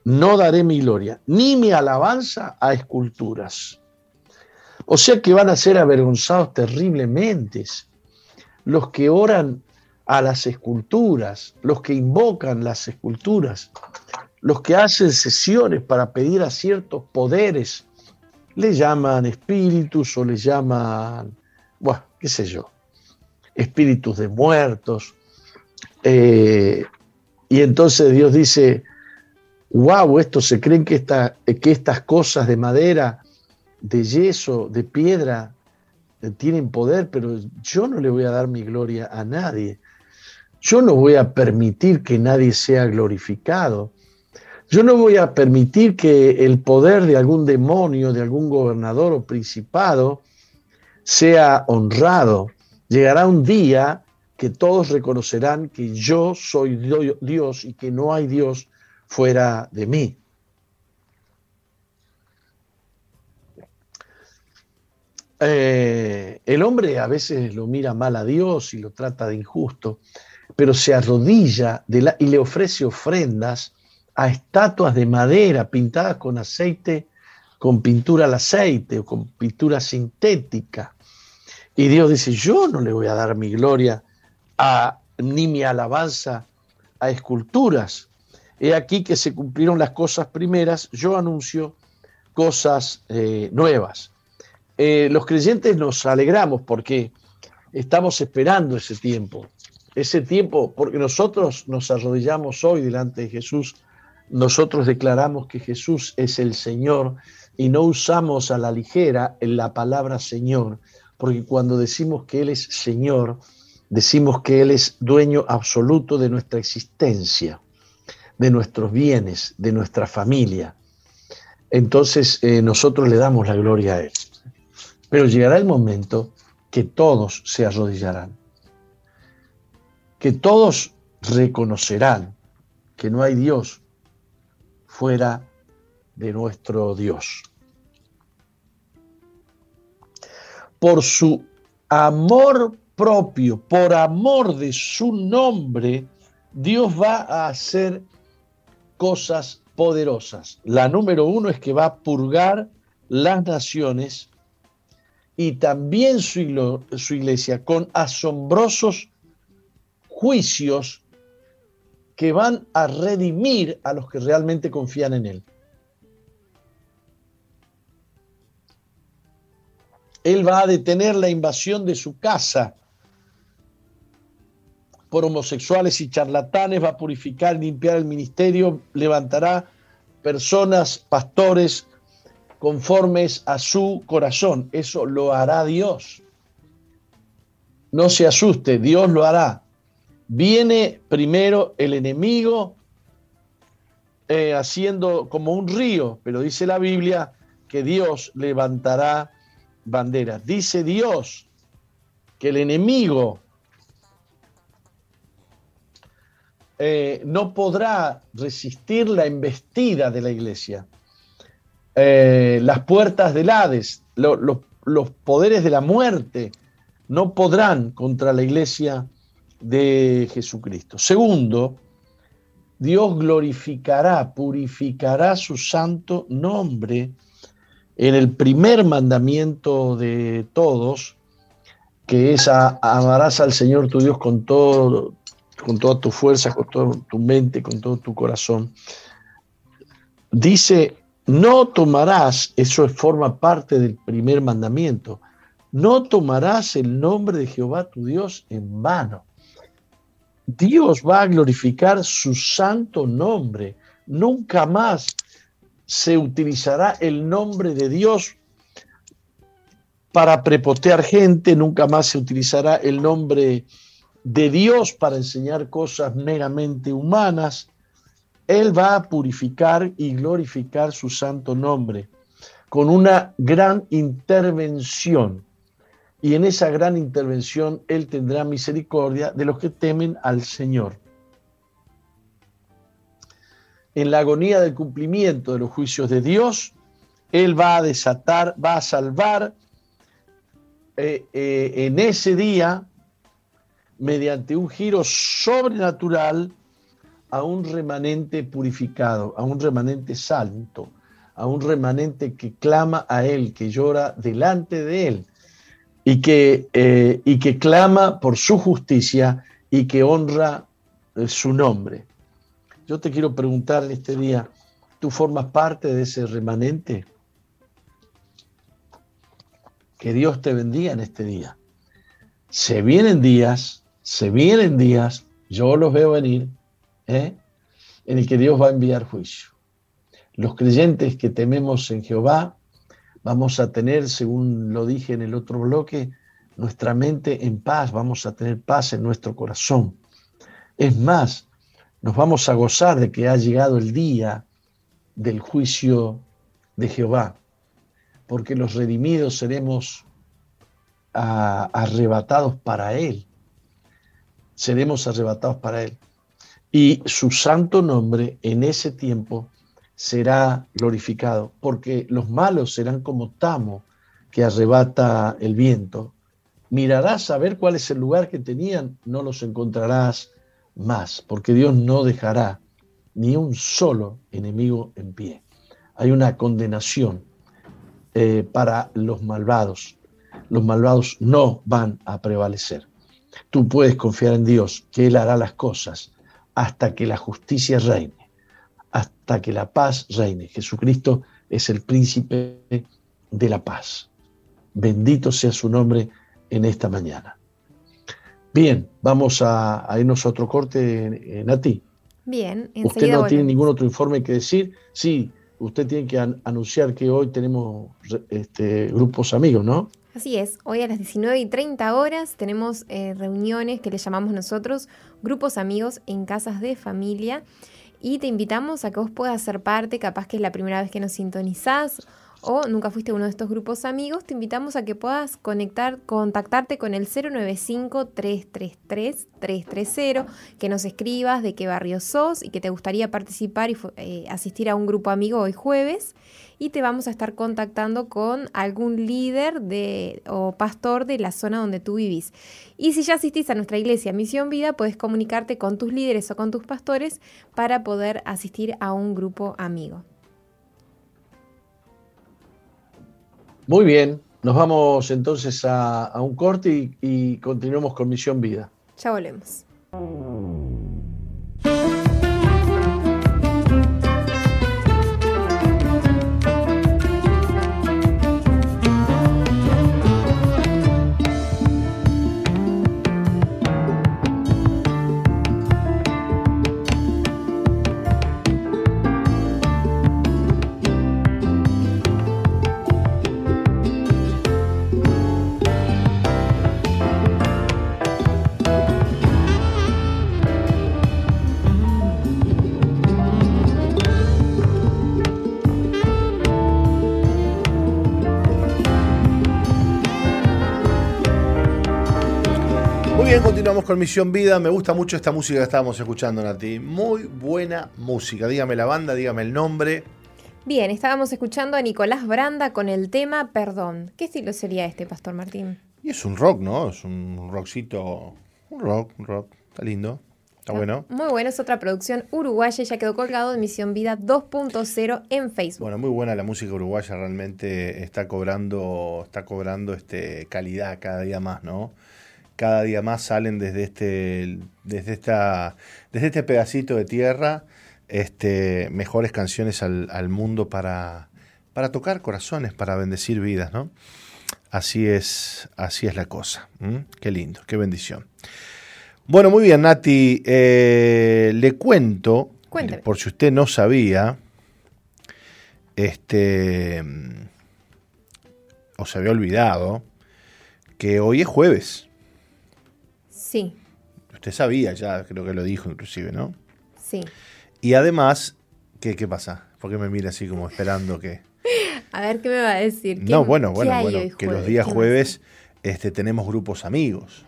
no daré mi gloria, ni mi alabanza a esculturas. O sea que van a ser avergonzados terriblemente los que oran a las esculturas, los que invocan las esculturas, los que hacen sesiones para pedir a ciertos poderes, le llaman espíritus o le llaman, bueno, qué sé yo espíritus de muertos. Eh, y entonces Dios dice, wow, estos se creen que, esta, que estas cosas de madera, de yeso, de piedra, tienen poder, pero yo no le voy a dar mi gloria a nadie. Yo no voy a permitir que nadie sea glorificado. Yo no voy a permitir que el poder de algún demonio, de algún gobernador o principado, sea honrado. Llegará un día que todos reconocerán que yo soy Dios y que no hay Dios fuera de mí. Eh, el hombre a veces lo mira mal a Dios y lo trata de injusto, pero se arrodilla y le ofrece ofrendas a estatuas de madera pintadas con aceite, con pintura al aceite o con pintura sintética. Y Dios dice, yo no le voy a dar mi gloria a, ni mi alabanza a esculturas. He aquí que se cumplieron las cosas primeras, yo anuncio cosas eh, nuevas. Eh, los creyentes nos alegramos porque estamos esperando ese tiempo. Ese tiempo, porque nosotros nos arrodillamos hoy delante de Jesús, nosotros declaramos que Jesús es el Señor y no usamos a la ligera la palabra Señor, porque cuando decimos que Él es Señor, decimos que Él es dueño absoluto de nuestra existencia, de nuestros bienes, de nuestra familia. Entonces eh, nosotros le damos la gloria a Él. Pero llegará el momento que todos se arrodillarán, que todos reconocerán que no hay Dios fuera de nuestro Dios. Por su amor propio, por amor de su nombre, Dios va a hacer cosas poderosas. La número uno es que va a purgar las naciones y también su, su iglesia con asombrosos juicios que van a redimir a los que realmente confían en Él. Él va a detener la invasión de su casa por homosexuales y charlatanes, va a purificar, limpiar el ministerio, levantará personas, pastores, conformes a su corazón. Eso lo hará Dios. No se asuste, Dios lo hará. Viene primero el enemigo eh, haciendo como un río, pero dice la Biblia que Dios levantará banderas. Dice Dios que el enemigo eh, no podrá resistir la embestida de la iglesia. Eh, las puertas del Hades, los poderes de la muerte, no podrán contra la iglesia de Jesucristo. Segundo, Dios glorificará, purificará su santo nombre en el primer mandamiento de todos, que es amarás al Señor tu Dios con todo, con toda tu fuerza, con toda tu mente, con todo tu corazón. Dice no tomarás, eso forma parte del primer mandamiento, no tomarás el nombre de Jehová tu Dios en vano. Dios va a glorificar su santo nombre. Nunca más se utilizará el nombre de Dios para prepotear gente, nunca más se utilizará el nombre de Dios para enseñar cosas meramente humanas. Él va a purificar y glorificar su santo nombre con una gran intervención. Y en esa gran intervención Él tendrá misericordia de los que temen al Señor. En la agonía del cumplimiento de los juicios de Dios, Él va a desatar, va a salvar eh, eh, en ese día, mediante un giro sobrenatural, a un remanente purificado, a un remanente santo, a un remanente que clama a Él, que llora delante de Él y que, eh, y que clama por su justicia y que honra eh, su nombre. Yo te quiero preguntar en este día, ¿tú formas parte de ese remanente? Que Dios te bendiga en este día. Se vienen días, se vienen días, yo los veo venir, ¿eh? en el que Dios va a enviar juicio. Los creyentes que tememos en Jehová vamos a tener, según lo dije en el otro bloque, nuestra mente en paz, vamos a tener paz en nuestro corazón. Es más, nos vamos a gozar de que ha llegado el día del juicio de Jehová, porque los redimidos seremos arrebatados para Él. Seremos arrebatados para Él. Y su santo nombre en ese tiempo será glorificado, porque los malos serán como tamo que arrebata el viento. Mirarás a ver cuál es el lugar que tenían, no los encontrarás más, porque Dios no dejará ni un solo enemigo en pie. Hay una condenación eh, para los malvados. Los malvados no van a prevalecer. Tú puedes confiar en Dios, que Él hará las cosas hasta que la justicia reine, hasta que la paz reine. Jesucristo es el príncipe de la paz. Bendito sea su nombre en esta mañana. Bien, vamos a, irnos a otro corte, en, a ti. Bien, Usted no tiene ningún otro informe que decir. Sí, usted tiene que anunciar que hoy tenemos este, grupos amigos, ¿no? Así es, hoy a las 19 y 30 horas tenemos eh, reuniones que le llamamos nosotros grupos amigos en casas de familia y te invitamos a que vos puedas ser parte, capaz que es la primera vez que nos sintonizás o nunca fuiste uno de estos grupos amigos, te invitamos a que puedas conectar, contactarte con el 095-333-330, que nos escribas de qué barrio sos y que te gustaría participar y eh, asistir a un grupo amigo hoy jueves. Y te vamos a estar contactando con algún líder de, o pastor de la zona donde tú vivís. Y si ya asistís a nuestra iglesia Misión Vida, puedes comunicarte con tus líderes o con tus pastores para poder asistir a un grupo amigo. Muy bien, nos vamos entonces a, un corte y, y continuamos con Misión Vida. Ya volvemos. Con Misión Vida. Me gusta mucho esta música que estábamos escuchando, Nati. Muy buena música. Dígame la banda, dígame el nombre. Bien, estábamos escuchando a Nicolás Branda con el tema Perdón. ¿Qué estilo sería este, Pastor Martín? Y es un rock, ¿no? Es un rockcito. Un rock, un rock. Está lindo. Está bueno. Muy bueno, es otra producción uruguaya, ya quedó colgado de Misión Vida 2.0 en Facebook. Bueno, muy buena la música uruguaya, realmente está cobrando, está cobrando este calidad cada día más, ¿no? Cada día más salen desde este, desde esta, desde este pedacito de tierra este, mejores canciones al, mundo para, para tocar corazones, para bendecir vidas, ¿no? Así es, así es la cosa. Qué lindo, qué bendición. Bueno, muy bien, Nati. Eh, le cuento, por si usted no sabía, este, o se había olvidado, que hoy es jueves. Sí. Usted sabía ya, creo que lo dijo inclusive, ¿no? Sí. Y además, ¿qué, qué pasa? ¿Por qué me mira así como esperando que... A ver qué me va a decir. No, bueno, bueno, bueno, que los días jueves este, tenemos grupos amigos.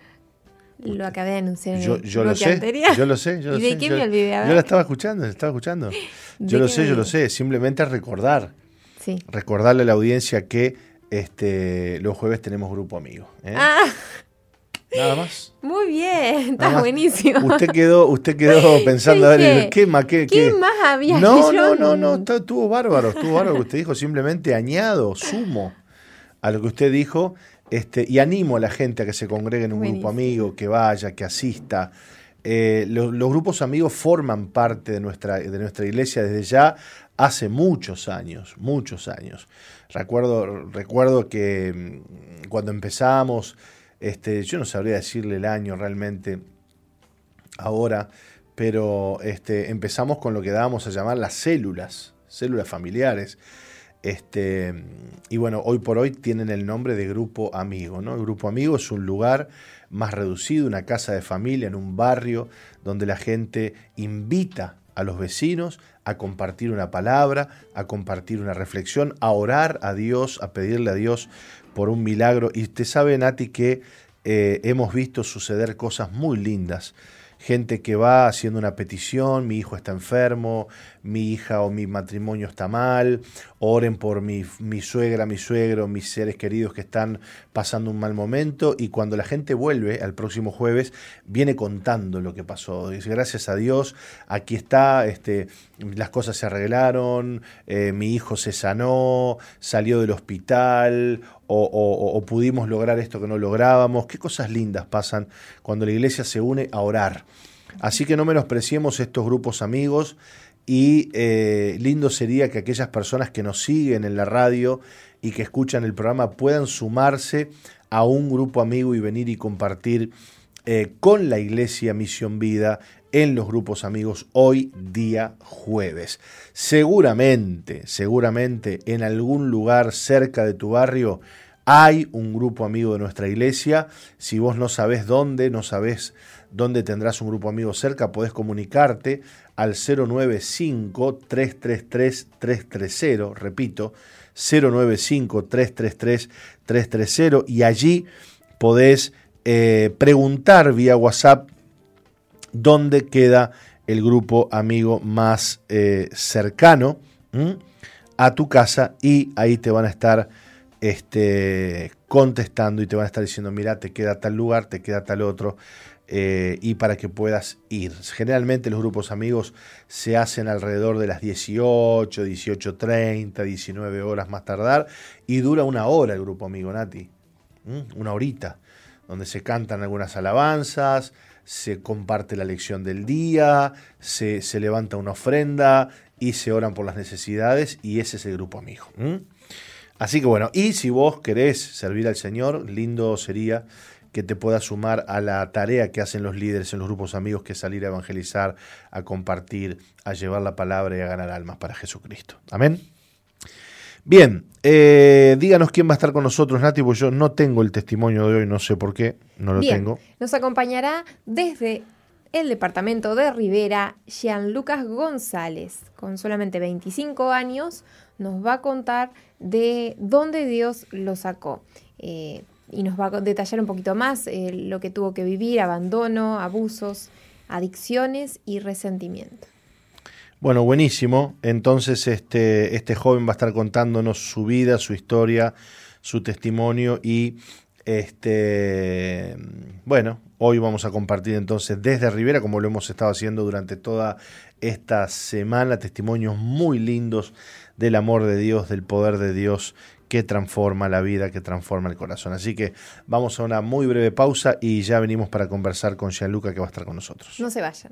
Lo acabé de anunciar en yo, yo lo sé, yo lo sé, yo lo ¿Y de sé. qué me olvidé? Yo la estaba escuchando, la estaba escuchando. Yo lo sé, yo lo sé. Simplemente recordar. Sí. Recordarle a la audiencia que este, los jueves tenemos grupo amigo. ¿eh? Ah. Nada más. Muy bien, está buenísimo. Usted quedó, usted quedó pensando, a ver, ¿qué más? Qué, qué, más había? No, no, no, no, estuvo bárbaro, estuvo bárbaro que usted dijo, simplemente añado, sumo a lo que usted dijo, este, y animo a la gente a que se congregue en un grupo amigo, que vaya, que asista. Eh, los, grupos amigos forman parte de nuestra, de nuestra iglesia desde ya hace muchos años, muchos años. Recuerdo, recuerdo que mm, cuando empezamos este, yo no sabría decirle el año realmente ahora, pero este, empezamos con lo que dábamos a llamar las células, células familiares. Este, y bueno, hoy por hoy tienen el nombre de Grupo Amigo. ¿no? El Grupo Amigo es un lugar más reducido, una casa de familia en un barrio donde la gente invita a los vecinos, a compartir una palabra, a compartir una reflexión, a orar a Dios, a pedirle a Dios por un milagro. Y usted sabe, Nati, que eh, hemos visto suceder cosas muy lindas gente que va haciendo una petición, mi hijo está enfermo, mi hija o mi matrimonio está mal, oren por mi, mi, suegra, mi suegro, mis seres queridos que están pasando un mal momento y cuando la gente vuelve al próximo jueves viene contando lo que pasó. Dice, gracias a Dios, aquí está, este, las cosas se arreglaron, eh, mi hijo se sanó, salió del hospital o, pudimos lograr esto que no lográbamos. Qué cosas lindas pasan cuando la iglesia se une a orar. Así que no menospreciemos estos grupos amigos y eh, lindo sería que aquellas personas que nos siguen en la radio y que escuchan el programa puedan sumarse a un grupo amigo y venir y compartir eh, con la iglesia Misión Vida en los grupos amigos hoy día jueves. Seguramente, seguramente en algún lugar cerca de tu barrio hay un grupo amigo de nuestra iglesia. Si vos no sabés dónde, no sabés dónde tendrás un grupo amigo cerca, podés comunicarte al 095-333-330, repito, 095-333-330 y allí podés eh, preguntar vía WhatsApp dónde queda el grupo amigo más eh, cercano a tu casa y ahí te van a estar este, contestando y te van a estar diciendo, mira, te queda tal lugar, te queda tal otro, eh, y para que puedas ir. Generalmente los grupos amigos se hacen alrededor de las 18, 18.30, 19 horas más tardar, y dura una hora el grupo amigo, Nati, una horita, donde se cantan algunas alabanzas, se comparte la lección del día, se, levanta una ofrenda y se oran por las necesidades y ese es el grupo amigo. Así que bueno, y si vos querés servir al Señor, lindo sería que te puedas sumar a la tarea que hacen los líderes en los grupos amigos, que es salir a evangelizar, a compartir, a llevar la palabra y a ganar almas para Jesucristo. Amén. Bien, eh, díganos quién va a estar con nosotros, Nati, porque yo no tengo el testimonio de hoy, no sé por qué, no lo tengo. Nos acompañará desde el departamento de Rivera, Jean Lucas González, con solamente 25 años, nos va a contar de dónde Dios lo sacó. Eh, y nos va a detallar un poquito más eh, lo que tuvo que vivir, abandono, abusos, adicciones y resentimiento. Bueno, buenísimo. Entonces este, este joven va a estar contándonos su vida, su historia, su testimonio y este bueno, hoy vamos a compartir entonces desde Rivera, como lo hemos estado haciendo durante toda esta semana, testimonios muy lindos del amor de Dios, del poder de Dios que transforma la vida, que transforma el corazón. Así que vamos a una muy breve pausa y ya venimos para conversar con Gianluca que va a estar con nosotros. No se vayan.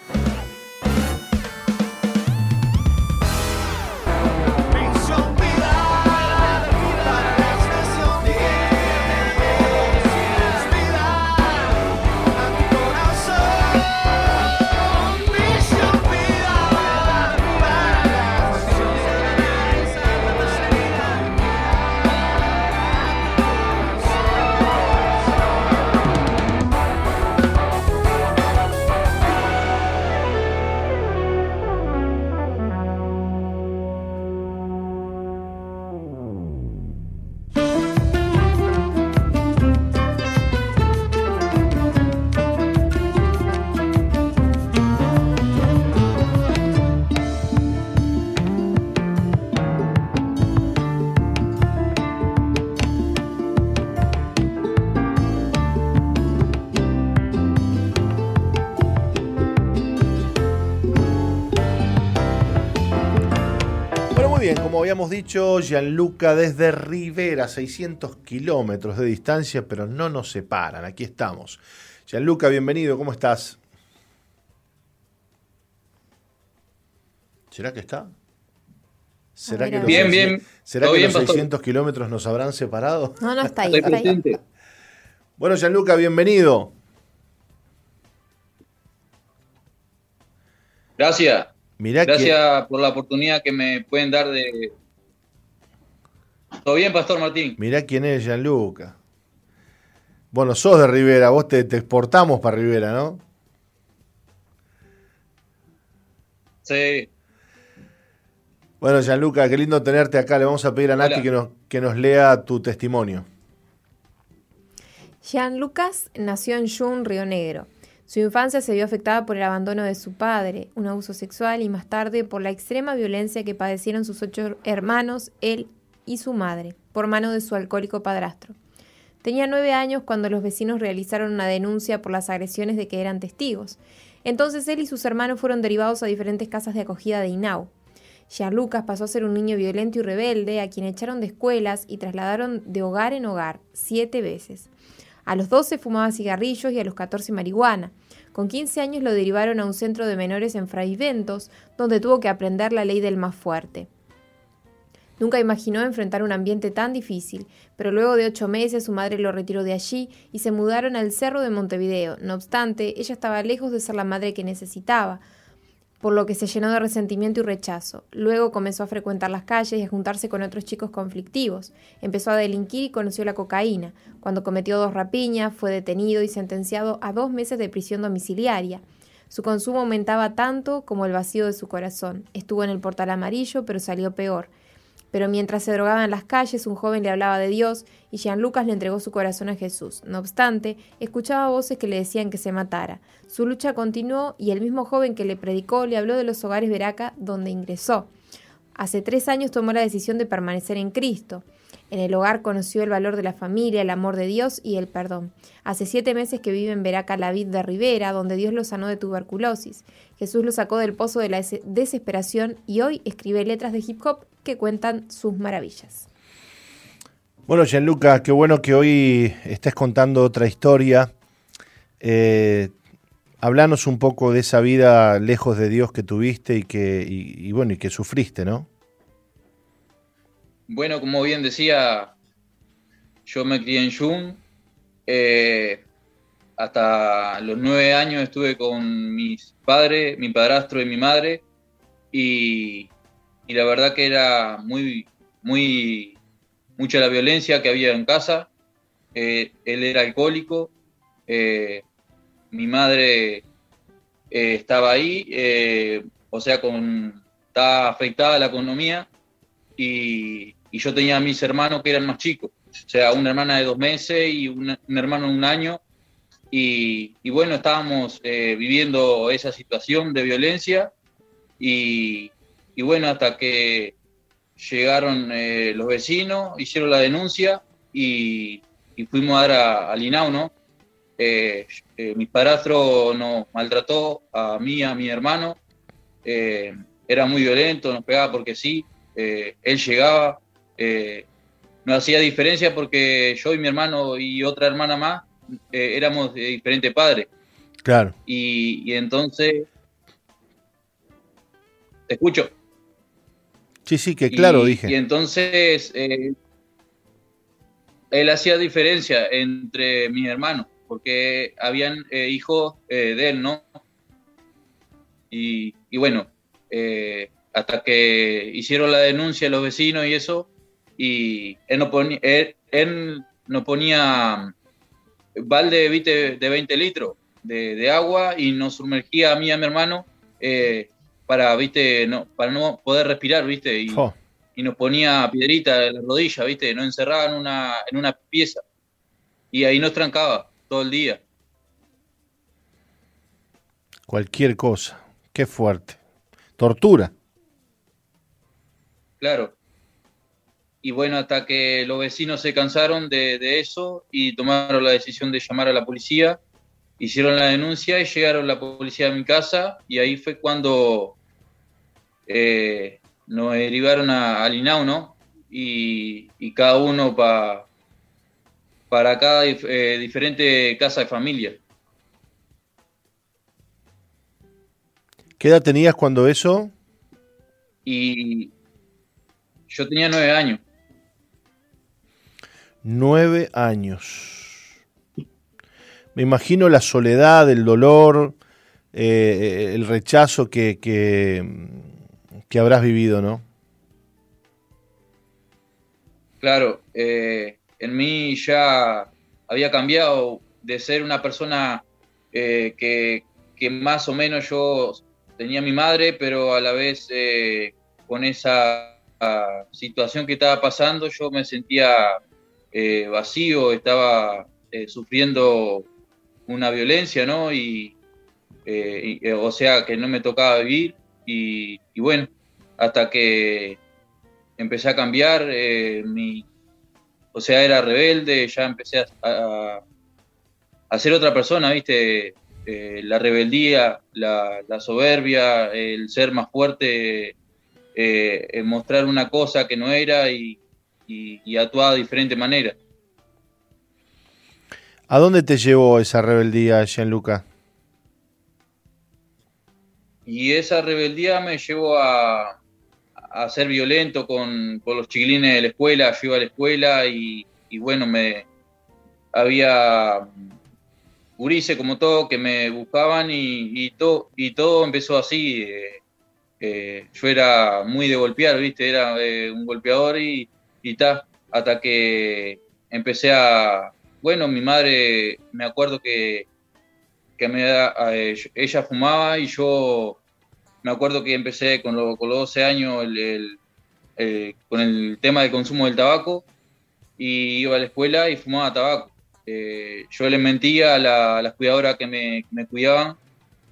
Dicho, Gianluca desde Rivera, 600 kilómetros de distancia, pero no nos separan. Aquí estamos. Gianluca, bienvenido, ¿cómo estás? ¿Será que está? ¿Será que los, Bien, 600 bien. ¿será que bien, los pastor. 600 kilómetros nos habrán separado? No, no, está ahí. Está. Bueno, Gianluca, bienvenido. Gracias. Mirá que, Gracias por la oportunidad que me pueden dar de. ¿Todo bien, Pastor Martín? mirá quién es Gianluca. Bueno, sos de Rivera, vos te, te exportamos para Rivera, ¿no? Sí. Bueno, Gianluca, qué lindo tenerte acá. Le vamos a pedir a Nati Hola. que nos, que nos lea tu testimonio. Jean Lucas nació en Jun, Río Negro. Su infancia se vio afectada por el abandono de su padre, un abuso sexual y más tarde por la extrema violencia que padecieron sus ocho hermanos, él y su madre, por mano de su alcohólico padrastro. Tenía nueve años cuando los vecinos realizaron una denuncia por las agresiones de que eran testigos. Entonces él y sus hermanos fueron derivados a diferentes casas de acogida de Inau. Jean Lucas pasó a ser un niño violento y rebelde a quien echaron de escuelas y trasladaron de hogar en hogar siete veces. A los 12 fumaba cigarrillos y a los 14 marihuana. Con 15 años lo derivaron a un centro de menores en Fraiventos, donde tuvo que aprender la ley del más fuerte. Nunca imaginó enfrentar un ambiente tan difícil, pero luego de ocho meses su madre lo retiró de allí y se mudaron al cerro de Montevideo. No obstante, ella estaba lejos de ser la madre que necesitaba, por lo que se llenó de resentimiento y rechazo. Luego comenzó a frecuentar las calles y a juntarse con otros chicos conflictivos. Empezó a delinquir y conoció la cocaína. Cuando cometió dos rapiñas, fue detenido y sentenciado a dos meses de prisión domiciliaria. Su consumo aumentaba tanto como el vacío de su corazón. Estuvo en el portal amarillo, pero salió peor. Pero mientras se drogaba en las calles, un joven le hablaba de Dios y Jean Lucas le entregó su corazón a Jesús. No obstante, escuchaba voces que le decían que se matara. Su lucha continuó y el mismo joven que le predicó le habló de los hogares Veraca donde ingresó. Hace tres años tomó la decisión de permanecer en Cristo. En el hogar conoció el valor de la familia, el amor de Dios y el perdón. Hace siete meses que vive en Veraca la vid de Rivera, donde Dios lo sanó de tuberculosis. Jesús lo sacó del pozo de la des- desesperación y hoy escribe letras de hip hop que cuentan sus maravillas. Bueno, Gianluca, qué bueno que hoy estés contando otra historia. Eh, hablanos un poco de esa vida lejos de Dios que tuviste y que, y bueno, y que sufriste, ¿no? Bueno, como bien decía, yo me crié en Jun. eh, hasta los nueve años estuve con mis padres, mi padrastro y mi madre. Y, la verdad que era muy, muy, mucha la violencia que había en casa. Eh, él era alcohólico. eh, mi madre estaba ahí, o sea, con, estaba afectada la economía y, y yo tenía a mis hermanos que eran más chicos, o sea, una hermana de dos meses y un hermano de un año. Y, y bueno, estábamos eh, viviendo esa situación de violencia y, y bueno, hasta que llegaron eh, los vecinos, hicieron la denuncia y, y fuimos a dar a- al INAU, ¿no? Eh, eh, mi padrastro nos maltrató a mí a mi hermano, eh, era muy violento, nos pegaba porque sí, eh, él llegaba, eh, no hacía diferencia porque yo y mi hermano y otra hermana más eh, éramos de diferentes padres. Claro. Y, y entonces, te escucho. Sí, sí, que claro, y, dije. Y entonces, eh, él hacía diferencia entre mis hermanos, porque habían eh, hijos de él, ¿no? Y, y bueno, hasta que hicieron la denuncia los vecinos y eso, y él no ponía, él, él no ponía balde ¿viste? de 20 litros de, de agua y nos sumergía a mí y a mi hermano eh, para, ¿viste? No, para no poder respirar, ¿viste? Y, y nos ponía piedrita en la rodilla, ¿viste? Nos encerraba en una, en una pieza. Y ahí nos trancaba todo el día. cualquier cosa. Qué fuerte. Tortura. Claro. Y bueno, hasta que los vecinos se cansaron de, de eso y tomaron la decisión de llamar a la policía, hicieron la denuncia y llegaron la policía a mi casa y ahí fue cuando eh, nos derivaron a, al INAU, ¿no? Y, y cada uno pa- para cada eh, diferente casa de familia. ¿Qué edad tenías cuando eso? Y yo tenía nueve años. Nueve años. Me imagino la soledad, el dolor, eh, el rechazo que, que, habrás vivido, ¿no? Claro, eh, en mí ya había cambiado de ser una persona eh, que, que, más o menos yo tenía mi madre, pero a la vez con esa ah, situación que estaba pasando yo me sentía vacío, estaba sufriendo una violencia, ¿no? Y, eh, eh, o sea que no me tocaba vivir y, bueno, hasta que empecé a cambiar, eh, mi, o sea, era rebelde, ya empecé a, a, ser otra persona, ¿viste? la rebeldía, la, soberbia, el ser más fuerte, mostrar una cosa que no era y, y, actuar de diferente manera. ¿A dónde te llevó esa rebeldía, Gianluca? Y esa rebeldía me llevó a, ser violento con, los chiquilines de la escuela. Yo iba a la escuela y, bueno, me había gurises como todo que me buscaban y, todo, y todo empezó así. Eh, eh, yo era muy de golpear, ¿viste? Era eh, un golpeador y, y ta, hasta que empecé a... Bueno, mi madre, me acuerdo que que me ella fumaba y yo me acuerdo que empecé con, los 12 años con el tema del consumo del tabaco y iba a la escuela y fumaba tabaco. Eh, yo le mentía a, las cuidadoras que me, cuidaban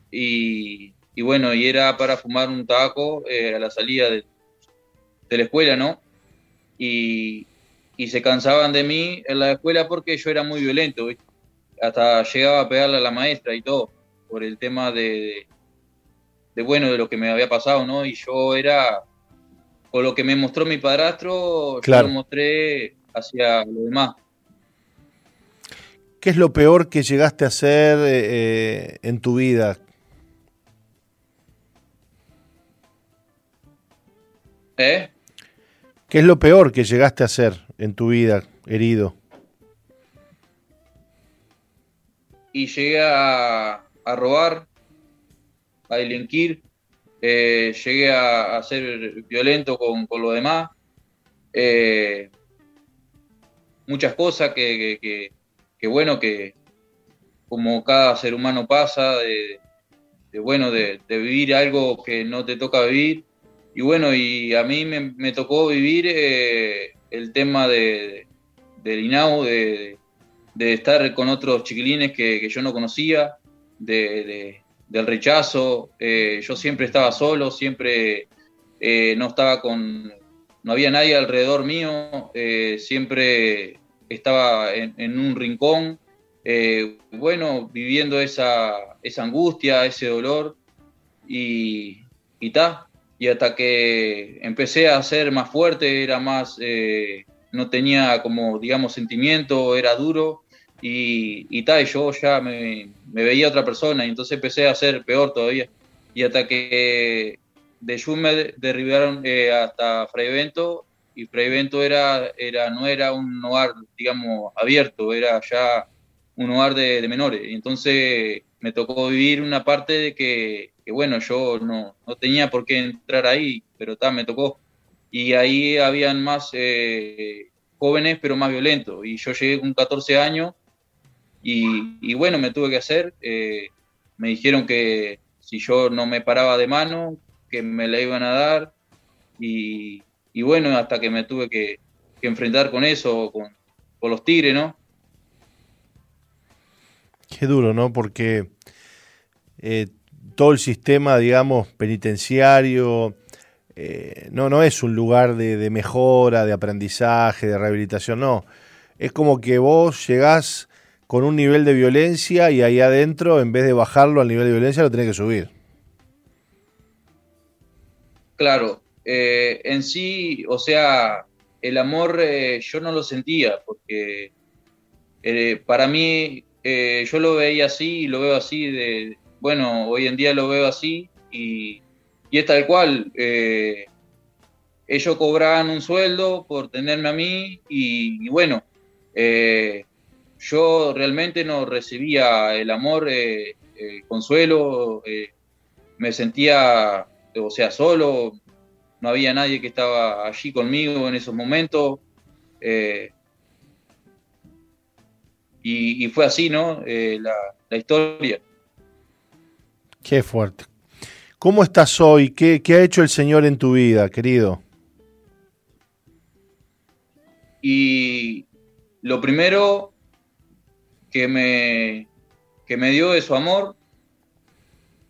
y, bueno, y era para fumar un tabaco eh, a la salida de, la escuela, ¿no? Y, y se cansaban de mí en la escuela porque yo era muy violento, ¿viste? hasta llegaba a pegarle a la maestra y todo, por el tema de, de, bueno, de lo que me había pasado, ¿no? Y yo era, con lo que me mostró mi padrastro, yo lo mostré hacia lo demás. ¿Qué es lo peor que llegaste a hacer eh, eh, en tu vida? ¿Eh? ¿Qué es lo peor que llegaste a hacer en tu vida, herido? y llegué a, robar, a delinquir, eh, llegué a, ser violento con, lo demás. Eh, muchas cosas que, bueno, que como cada ser humano pasa, de, bueno, de, vivir algo que no te toca vivir. Y bueno, y a mí me, tocó vivir eh, el tema de, del INAU, de, de estar con otros chiquilines que, yo no conocía, de, del rechazo. Eh, yo siempre estaba solo, siempre eh, no estaba con, no había nadie alrededor mío, siempre estaba en, un rincón, bueno, viviendo esa, esa, angustia, ese dolor y, y Y hasta que empecé a ser más fuerte, era más, no tenía como, digamos, sentimiento, era duro y, y, y yo ya me, veía otra persona y entonces empecé a ser peor todavía. Y hasta que de Jun me derribaron eh, hasta Freivento y Freivento era, era, no era un hogar, digamos, abierto, era ya un hogar de, menores. Y entonces me tocó vivir una parte de que, bueno, yo no, no, tenía por qué entrar ahí, pero ta, me tocó. Y ahí habían más eh, jóvenes, pero más violentos. Y yo llegué con 14 años y, bueno, me tuve que hacer. Eh, me dijeron que si yo no me paraba de mano, que me la iban a dar. Y, bueno, hasta que me tuve que, enfrentar con eso, con, los tigres, ¿no? Qué duro, ¿no? Porque eh, todo el sistema, digamos, penitenciario, eh, no, no es un lugar de, mejora, de aprendizaje, de rehabilitación, no. Es como que vos llegás con un nivel de violencia y ahí adentro, en vez de bajarlo al nivel de violencia, lo tenés que subir. Claro, eh, en sí, o sea, el amor eh, yo no lo sentía, porque para mí yo lo veía así y lo veo así, de, bueno, hoy en día lo veo así y, y es tal cual. ellos cobraban un sueldo por tenerme a mí y, bueno, eh, yo realmente no recibía el amor, eh, el consuelo, me sentía, o sea, solo, no había nadie que estaba allí conmigo en esos momentos. Y, fue así, ¿no? La, la, historia. Qué fuerte. ¿Cómo estás hoy? ¿Qué, ¿Qué ha hecho el Señor en tu vida, querido? Y lo primero que me, que me dio de su amor,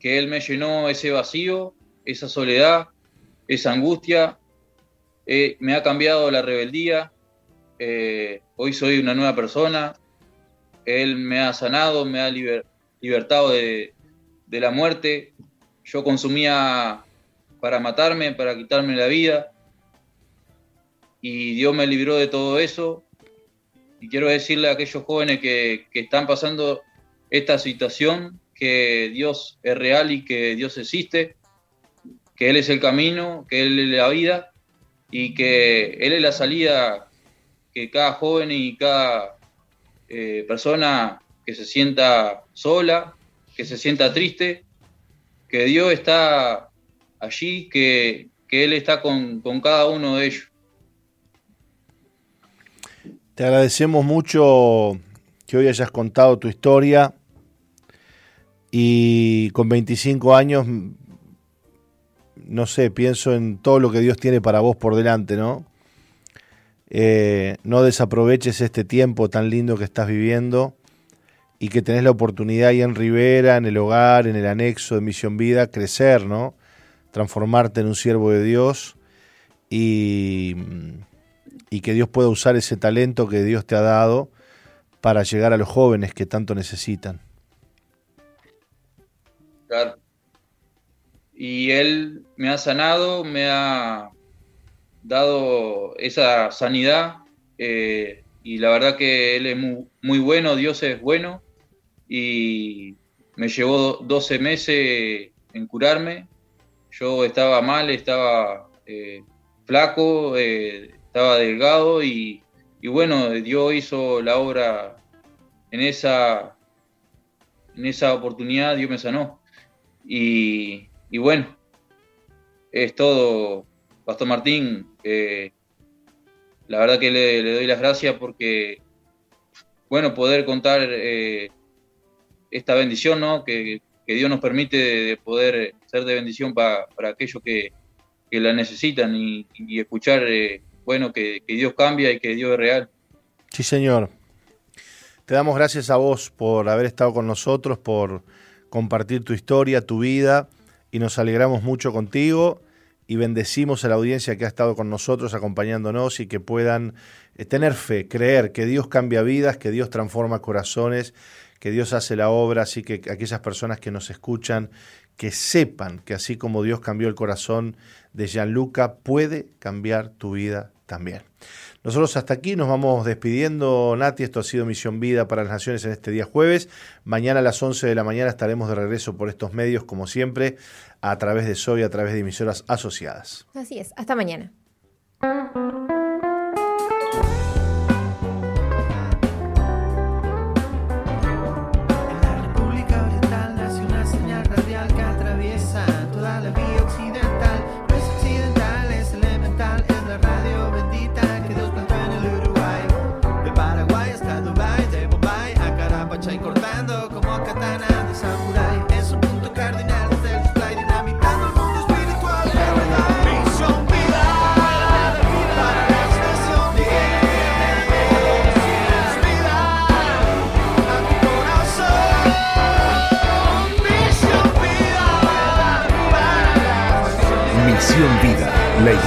que Él me llenó ese vacío, esa soledad, esa angustia, eh, me ha cambiado la rebeldía, eh, hoy soy una nueva persona, Él me ha sanado, me ha libertado de, de la muerte, yo consumía para matarme, para quitarme la vida, y Dios me libró de todo eso. Y quiero decirle a aquellos jóvenes que, están pasando esta situación que Dios es real y que Dios existe, que Él es el camino, que Él es la vida y que Él es la salida que cada joven y cada eh, persona que se sienta sola, que se sienta triste, que Dios está allí, que, Él está con cada uno de ellos. Te agradecemos mucho que hoy hayas contado tu historia y con 25 años, no sé, pienso en todo lo que Dios tiene para vos por delante, ¿no? Eh, no desaproveches este tiempo tan lindo que estás viviendo y que tenés la oportunidad ahí en Rivera, en el hogar, en el anexo de Misión Vida, crecer, ¿no? Transformarte en un siervo de Dios y y que Dios pueda usar ese talento que Dios te ha dado para llegar a los jóvenes que tanto necesitan. Claro. Y Él me ha sanado, me ha dado esa sanidad eh, y la verdad que Él es muy, bueno, Dios es bueno y me llevó 12 meses en curarme. Yo estaba mal, estaba eh, flaco, eh, estaba delgado y, bueno, Dios hizo la obra en esa, en esa oportunidad, Dios me sanó. Y, bueno, es todo, Pastor Martín. la verdad que le, doy las gracias porque, bueno, poder contar eh, esta bendición, ¿no? Que, Dios nos permite de, poder ser de bendición para aquellos que, la necesitan y, escuchar eh, bueno, que, Dios cambia y que Dios es real. Sí, Señor. Te damos gracias a vos por haber estado con nosotros, por compartir tu historia, tu vida, y nos alegramos mucho contigo y bendecimos a la audiencia que ha estado con nosotros acompañándonos y que puedan eh, tener fe, creer que Dios cambia vidas, que Dios transforma corazones, que Dios hace la obra, así que aquellas personas que nos escuchan, que sepan que así como Dios cambió el corazón de Gianluca, puede cambiar tu vida también. Nosotros hasta aquí nos vamos despidiendo, Nati. Esto ha sido Misión Vida para las Naciones en este día jueves. Mañana a las 11 de la mañana estaremos de regreso por estos medios, como siempre, a través de SOY, a través de emisoras asociadas. Así es. Hasta mañana.